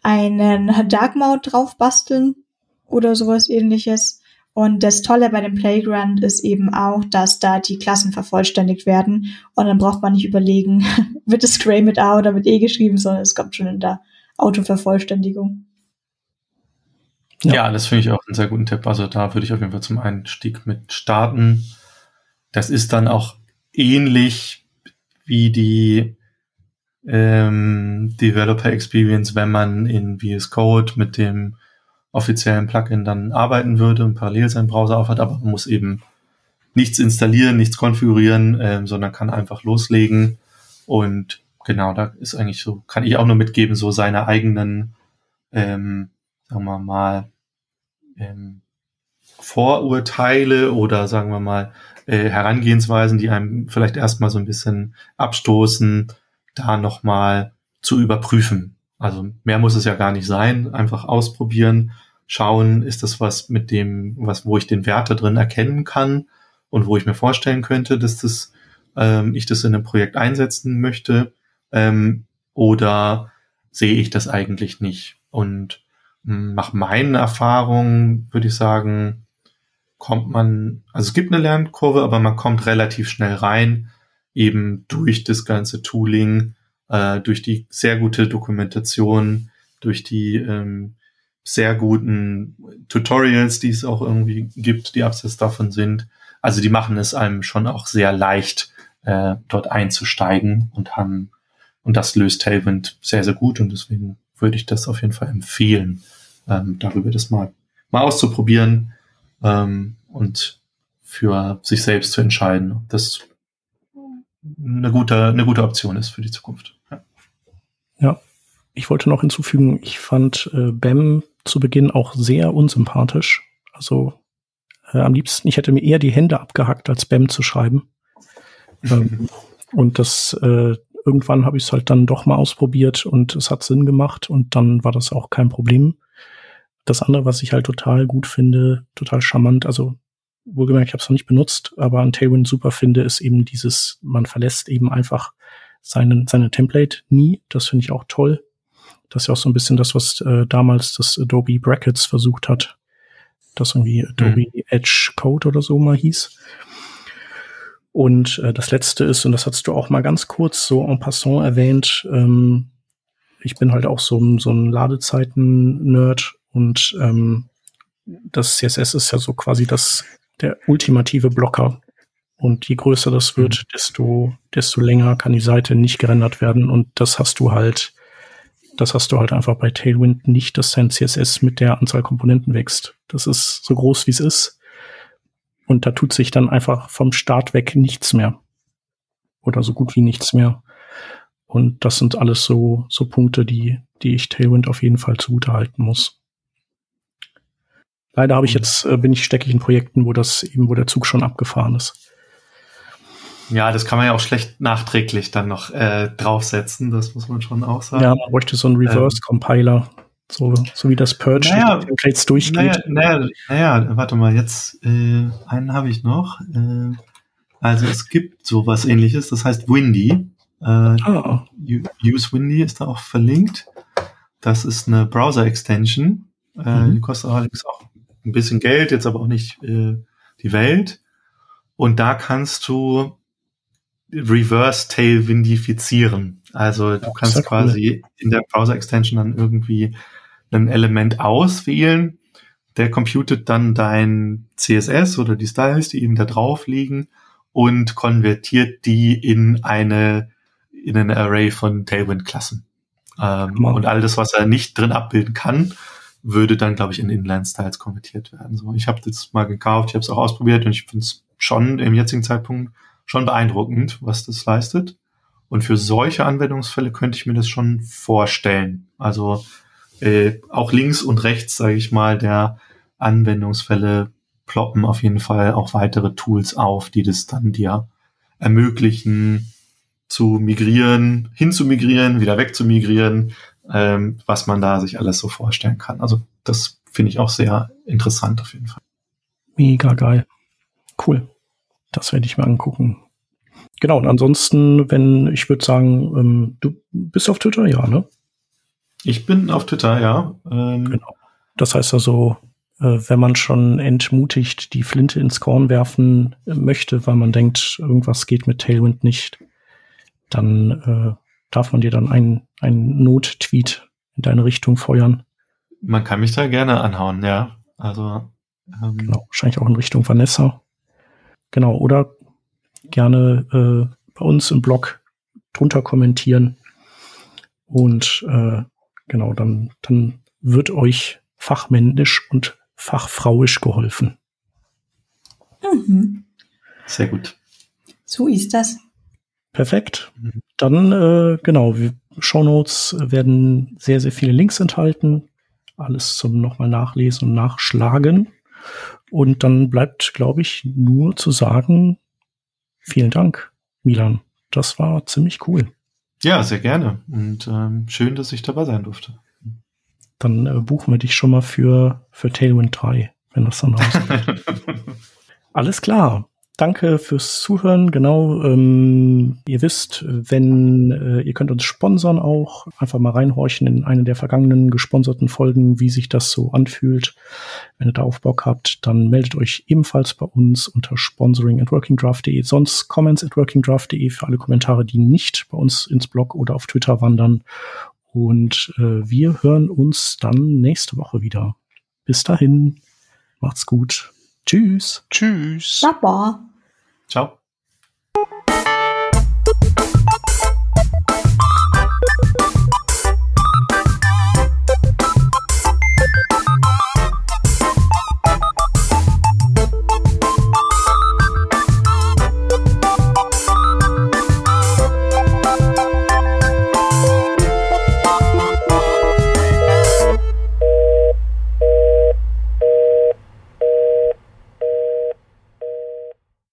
einen Dark Mode drauf basteln oder sowas ähnliches. Und das Tolle bei dem Playground ist eben auch, dass da die Klassen vervollständigt werden. Und dann braucht man nicht überlegen, wird es Gray mit A oder mit E geschrieben, sondern es kommt schon in der Autovervollständigung. Ja. ja, das finde ich auch einen sehr guten Tipp. Also da würde ich auf jeden Fall zum Einstieg mit starten. Das ist dann auch ähnlich wie die ähm, Developer Experience, wenn man in VS Code mit dem offiziellen Plugin dann arbeiten würde und parallel seinen Browser aufhat, aber man muss eben nichts installieren, nichts konfigurieren, ähm, sondern kann einfach loslegen. Und genau, da ist eigentlich so, kann ich auch nur mitgeben, so seine eigenen, ähm, sagen wir mal, ähm, Vorurteile oder sagen wir mal äh, Herangehensweisen, die einem vielleicht erstmal so ein bisschen abstoßen, da nochmal zu überprüfen. Also mehr muss es ja gar nicht sein. Einfach ausprobieren, schauen, ist das was mit dem, was, wo ich den Wert da drin erkennen kann und wo ich mir vorstellen könnte, dass das, ähm, ich das in einem Projekt einsetzen möchte, ähm, oder sehe ich das eigentlich nicht? Und nach meinen Erfahrungen würde ich sagen, kommt man, also es gibt eine Lernkurve, aber man kommt relativ schnell rein, eben durch das ganze Tooling, äh, durch die sehr gute Dokumentation, durch die ähm, sehr guten Tutorials, die es auch irgendwie gibt, die abseits davon sind. Also die machen es einem schon auch sehr leicht, äh, dort einzusteigen und haben, und das löst Tailwind sehr, sehr gut und deswegen würde ich das auf jeden Fall empfehlen, ähm, darüber das mal, mal auszuprobieren ähm, und für sich selbst zu entscheiden, ob das eine gute, eine gute Option ist für die Zukunft. Ja. ja. Ich wollte noch hinzufügen, ich fand äh, BEM zu Beginn auch sehr unsympathisch. Also äh, am liebsten, ich hätte mir eher die Hände abgehackt, als BEM zu schreiben. ähm, und das äh, irgendwann habe ich es halt dann doch mal ausprobiert und es hat Sinn gemacht und dann war das auch kein Problem. Das andere, was ich halt total gut finde, total charmant, also wohlgemerkt, ich habe es noch nicht benutzt, aber an Tailwind super finde, ist eben dieses, man verlässt eben einfach seinen, seine Template nie. Das finde ich auch toll. Das ist ja auch so ein bisschen das, was äh, damals das Adobe Brackets versucht hat. Das irgendwie Adobe mhm. Edge Code oder so mal hieß. Und äh, das letzte ist, und das hast du auch mal ganz kurz so en passant erwähnt, ähm, ich bin halt auch so, so ein Ladezeiten-Nerd und ähm, das CSS ist ja so quasi das der ultimative Blocker. Und je größer das wird, mhm. desto, desto länger kann die Seite nicht gerendert werden. Und das hast du halt, das hast du halt einfach bei Tailwind nicht, dass dein CSS mit der Anzahl Komponenten wächst. Das ist so groß, wie es ist. Und da tut sich dann einfach vom Start weg nichts mehr. Oder so gut wie nichts mehr. Und das sind alles so, so Punkte, die, die ich Tailwind auf jeden Fall zugute halten muss. Leider habe ich mhm. jetzt, äh, bin ich stecke ich in Projekten, wo das eben, wo der Zug schon abgefahren ist. Ja, das kann man ja auch schlecht nachträglich dann noch äh, draufsetzen, das muss man schon auch sagen. Ja, man bräuchte so einen ähm. Reverse-Compiler, so, so wie das Purge naja, Templates durchgeht. Naja, naja, naja, warte mal, jetzt äh, einen habe ich noch. Äh, also es gibt sowas ähnliches, das heißt Windy. Äh, ah. Use Windy ist da auch verlinkt. Das ist eine Browser-Extension. Äh, mhm. Die kostet allerdings auch ein bisschen Geld, jetzt aber auch nicht äh, die Welt. Und da kannst du Reverse Tailwindifizieren. Also du kannst cool. quasi in der Browser Extension dann irgendwie ein Element auswählen. Der computet dann dein CSS oder die Styles, die eben da drauf liegen und konvertiert die in eine in ein Array von Tailwind-Klassen. Ähm, und all das, was er nicht drin abbilden kann, würde dann, glaube ich, in Inline-Styles konvertiert werden. So, ich habe das mal gekauft, ich habe es auch ausprobiert und ich finde es schon im jetzigen Zeitpunkt schon beeindruckend, was das leistet. Und für solche Anwendungsfälle könnte ich mir das schon vorstellen. Also äh, auch links und rechts, sage ich mal, der Anwendungsfälle ploppen auf jeden Fall auch weitere Tools auf, die das dann dir ermöglichen, zu migrieren, hin zu migrieren, wieder weg zu migrieren, ähm, was man da sich alles so vorstellen kann. Also das finde ich auch sehr interessant auf jeden Fall. Mega geil. Cool. Das werde ich mal angucken. Genau, und ansonsten, wenn, ich würde sagen, ähm, du bist auf Twitter, ja, ne? Ich bin auf Twitter, ja. Ähm, genau. Das heißt also, äh, wenn man schon entmutigt die Flinte ins Korn werfen möchte, weil man denkt, irgendwas geht mit Tailwind nicht, dann äh, darf man dir dann einen, einen Not-Tweet in deine Richtung feuern. Man kann mich da gerne anhauen, ja. Also ähm, genau, wahrscheinlich auch in Richtung Vanessa. Genau, oder gerne äh, bei uns im Blog drunter kommentieren. Und äh, genau, dann, dann wird euch fachmännisch und fachfrauisch geholfen. Mhm. Sehr gut. So ist das. Perfekt. Dann, äh, genau, wir, Shownotes werden sehr, sehr viele Links enthalten. Alles zum nochmal nachlesen und nachschlagen. Und dann bleibt, glaube ich, nur zu sagen, vielen Dank, Milan. Das war ziemlich cool. Ja, sehr gerne. Und ähm, schön, dass ich dabei sein durfte. Dann äh, buchen wir dich schon mal für, für Tailwind 3, wenn das dann rauskommt. Alles klar danke fürs Zuhören. Genau, ähm, ihr wisst, wenn äh, ihr könnt uns sponsern auch, einfach mal reinhorchen in eine der vergangenen gesponserten Folgen, wie sich das so anfühlt. Wenn ihr da auf Bock habt, dann meldet euch ebenfalls bei uns unter sponsoring at workingdraft.de. Sonst comments at workingdraft.de für alle Kommentare, die nicht bei uns ins Blog oder auf Twitter wandern. Und äh, wir hören uns dann nächste Woche wieder. Bis dahin, macht's gut. Tschüss. Tschüss. Baba. Ciao.